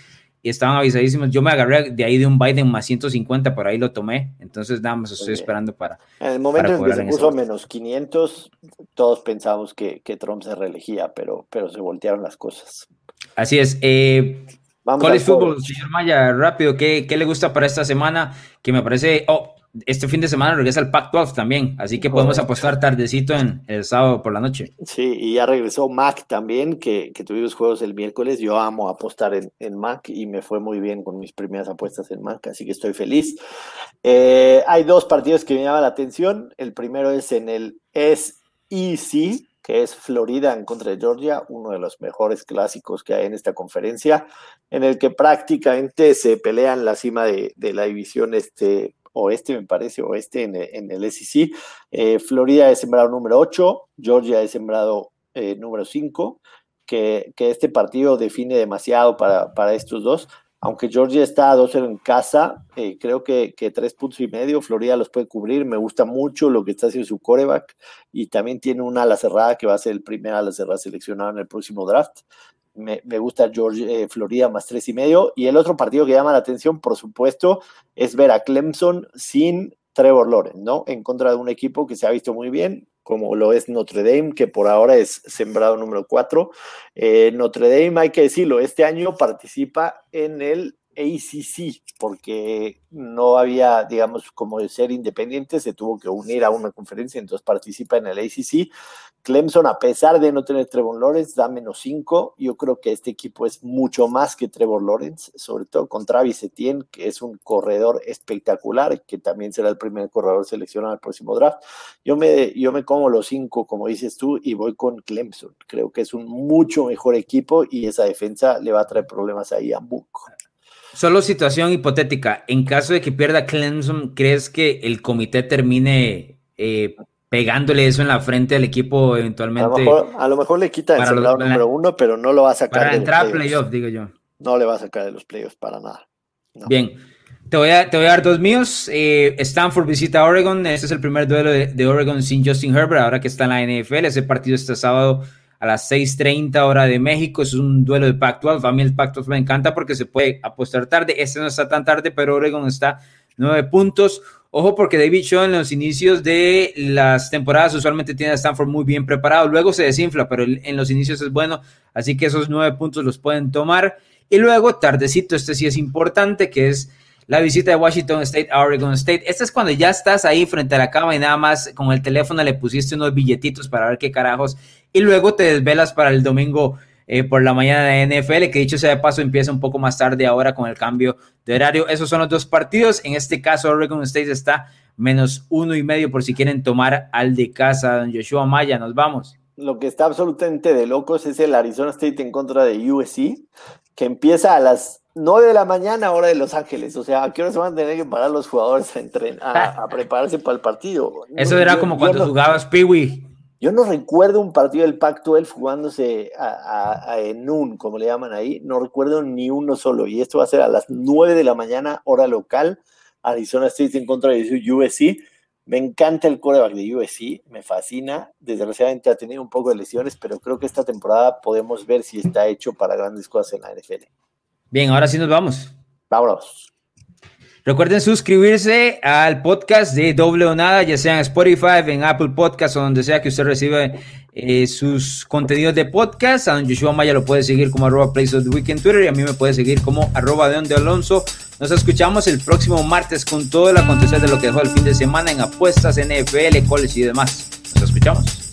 y estaban avisadísimos. Yo me agarré de ahí de un Biden más 150, por ahí lo tomé. Entonces, nada más estoy esperando para. En el momento en que se puso menos 500, todos pensamos que, que, Trump se reelegía, pero, pero se voltearon las cosas. Así es. Eh, College Football, señor Maya, rápido, ¿qué, ¿qué, le gusta para esta semana? Que me parece. Oh, este fin de semana regresa el Pac-12 también, así que podemos apostar tardecito en el sábado por la noche. Sí, y ya regresó Mac también, que, que tuvimos juegos el miércoles. Yo amo apostar en, en, Mac y me fue muy bien con mis primeras apuestas en Mac, así que estoy feliz. Eh, hay dos partidos que me llaman la atención. El primero es en el SEC, que es Florida en contra de Georgia, uno de los mejores clásicos que hay en esta conferencia, en el que prácticamente se pelean la cima de, la división este oeste, me parece, oeste en, en el SEC. Eh, Florida es sembrado número 8, Georgia es sembrado eh, número 5, que, que, este partido define demasiado para, para estos dos. Aunque Georgia está a 2-0 en casa, eh, creo que, tres puntos y medio, Florida los puede cubrir. Me gusta mucho lo que está haciendo su coreback y también tiene una ala cerrada que va a ser el primer ala cerrada seleccionado en el próximo draft me, gusta George, eh, Florida más tres y medio. Y el otro partido que llama la atención, por supuesto, es ver a Clemson sin Trevor Lawrence, ¿no? En contra de un equipo que se ha visto muy bien, como lo es Notre Dame, que por ahora es sembrado número cuatro. Eh, Notre Dame, hay que decirlo, este año participa en el ACC, porque no había, digamos, como de ser independiente, se tuvo que unir a una conferencia, entonces participa en el ACC. Clemson, a pesar de no tener Trevor Lawrence, da menos 5. Yo creo que este equipo es mucho más que Trevor Lawrence, sobre todo con Travis Etienne, que es un corredor espectacular, que también será el primer corredor seleccionado al próximo draft. Yo me, yo me como los 5, como dices tú, y voy con Clemson. Creo que es un mucho mejor equipo y esa defensa le va a traer problemas ahí a Buco. Solo situación hipotética. En caso de que pierda Clemson, ¿crees que el comité termine eh, pegándole eso en la frente al equipo eventualmente? A lo mejor, le quita el celular número uno, pero no lo va a sacar. Para entrar a playoff, digo yo. No le va a sacar de los playoffs para nada. Bien. Te voy, a, te voy, a, dar dos míos. Eh, Stanford visita Oregon. Este es el primer duelo de, de, Oregon sin Justin Herbert, ahora que está en la NFL. Ese partido este sábado a las 6:30 hora de México. Es un duelo de Pac-12. A mí el Pac-12 me encanta porque se puede apostar tarde. Este no está tan tarde, pero Oregon está nueve puntos. Ojo porque David Shaw en los inicios de las temporadas usualmente tiene a Stanford muy bien preparado. Luego se desinfla, pero en los inicios es bueno. Así que esos nueve puntos los pueden tomar. Y luego, tardecito, este sí es importante, que es la visita de Washington State a Oregon State. Este es cuando ya estás ahí frente a la cama y nada más con el teléfono le pusiste unos billetitos para ver qué carajos y luego te desvelas para el domingo eh, por la mañana de NFL, que dicho sea de paso empieza un poco más tarde ahora con el cambio de horario. Esos son los dos partidos. En este caso, Oregon State está menos uno y medio por si quieren tomar al de casa. Don Joshua Maya, nos vamos. Lo que está absolutamente de locos es el Arizona State en contra de USC, que empieza a las 9 de la mañana, hora de Los Ángeles. O sea, ¿a qué hora se van a tener que parar los jugadores a, entrenar, a, prepararse para el partido? Eso era como cuando jugabas Peewee. Yo no recuerdo un partido del Pac-12 jugándose en un, como le llaman ahí, no recuerdo ni uno solo. Y esto va a ser a las 9 de la mañana, hora local, Arizona State en contra de USC. Me encanta el coreback de USC, me fascina. Desgraciadamente ha tenido un poco de lesiones, pero creo que esta temporada podemos ver si está hecho para grandes cosas en la NFL. Bien, ahora sí nos vamos. Vámonos. Recuerden suscribirse al podcast de Doble o Nada, ya sea en Spotify, en Apple Podcast o donde sea que usted reciba eh, sus contenidos de podcast. A don Joshua Maya lo puede seguir como arroba Place of the Week en Twitter y a mí me puede seguir como arroba de donde Alonso. Nos escuchamos el próximo martes con todo el acontecer de lo que dejó el fin de semana en apuestas, NFL, college y demás. Nos escuchamos.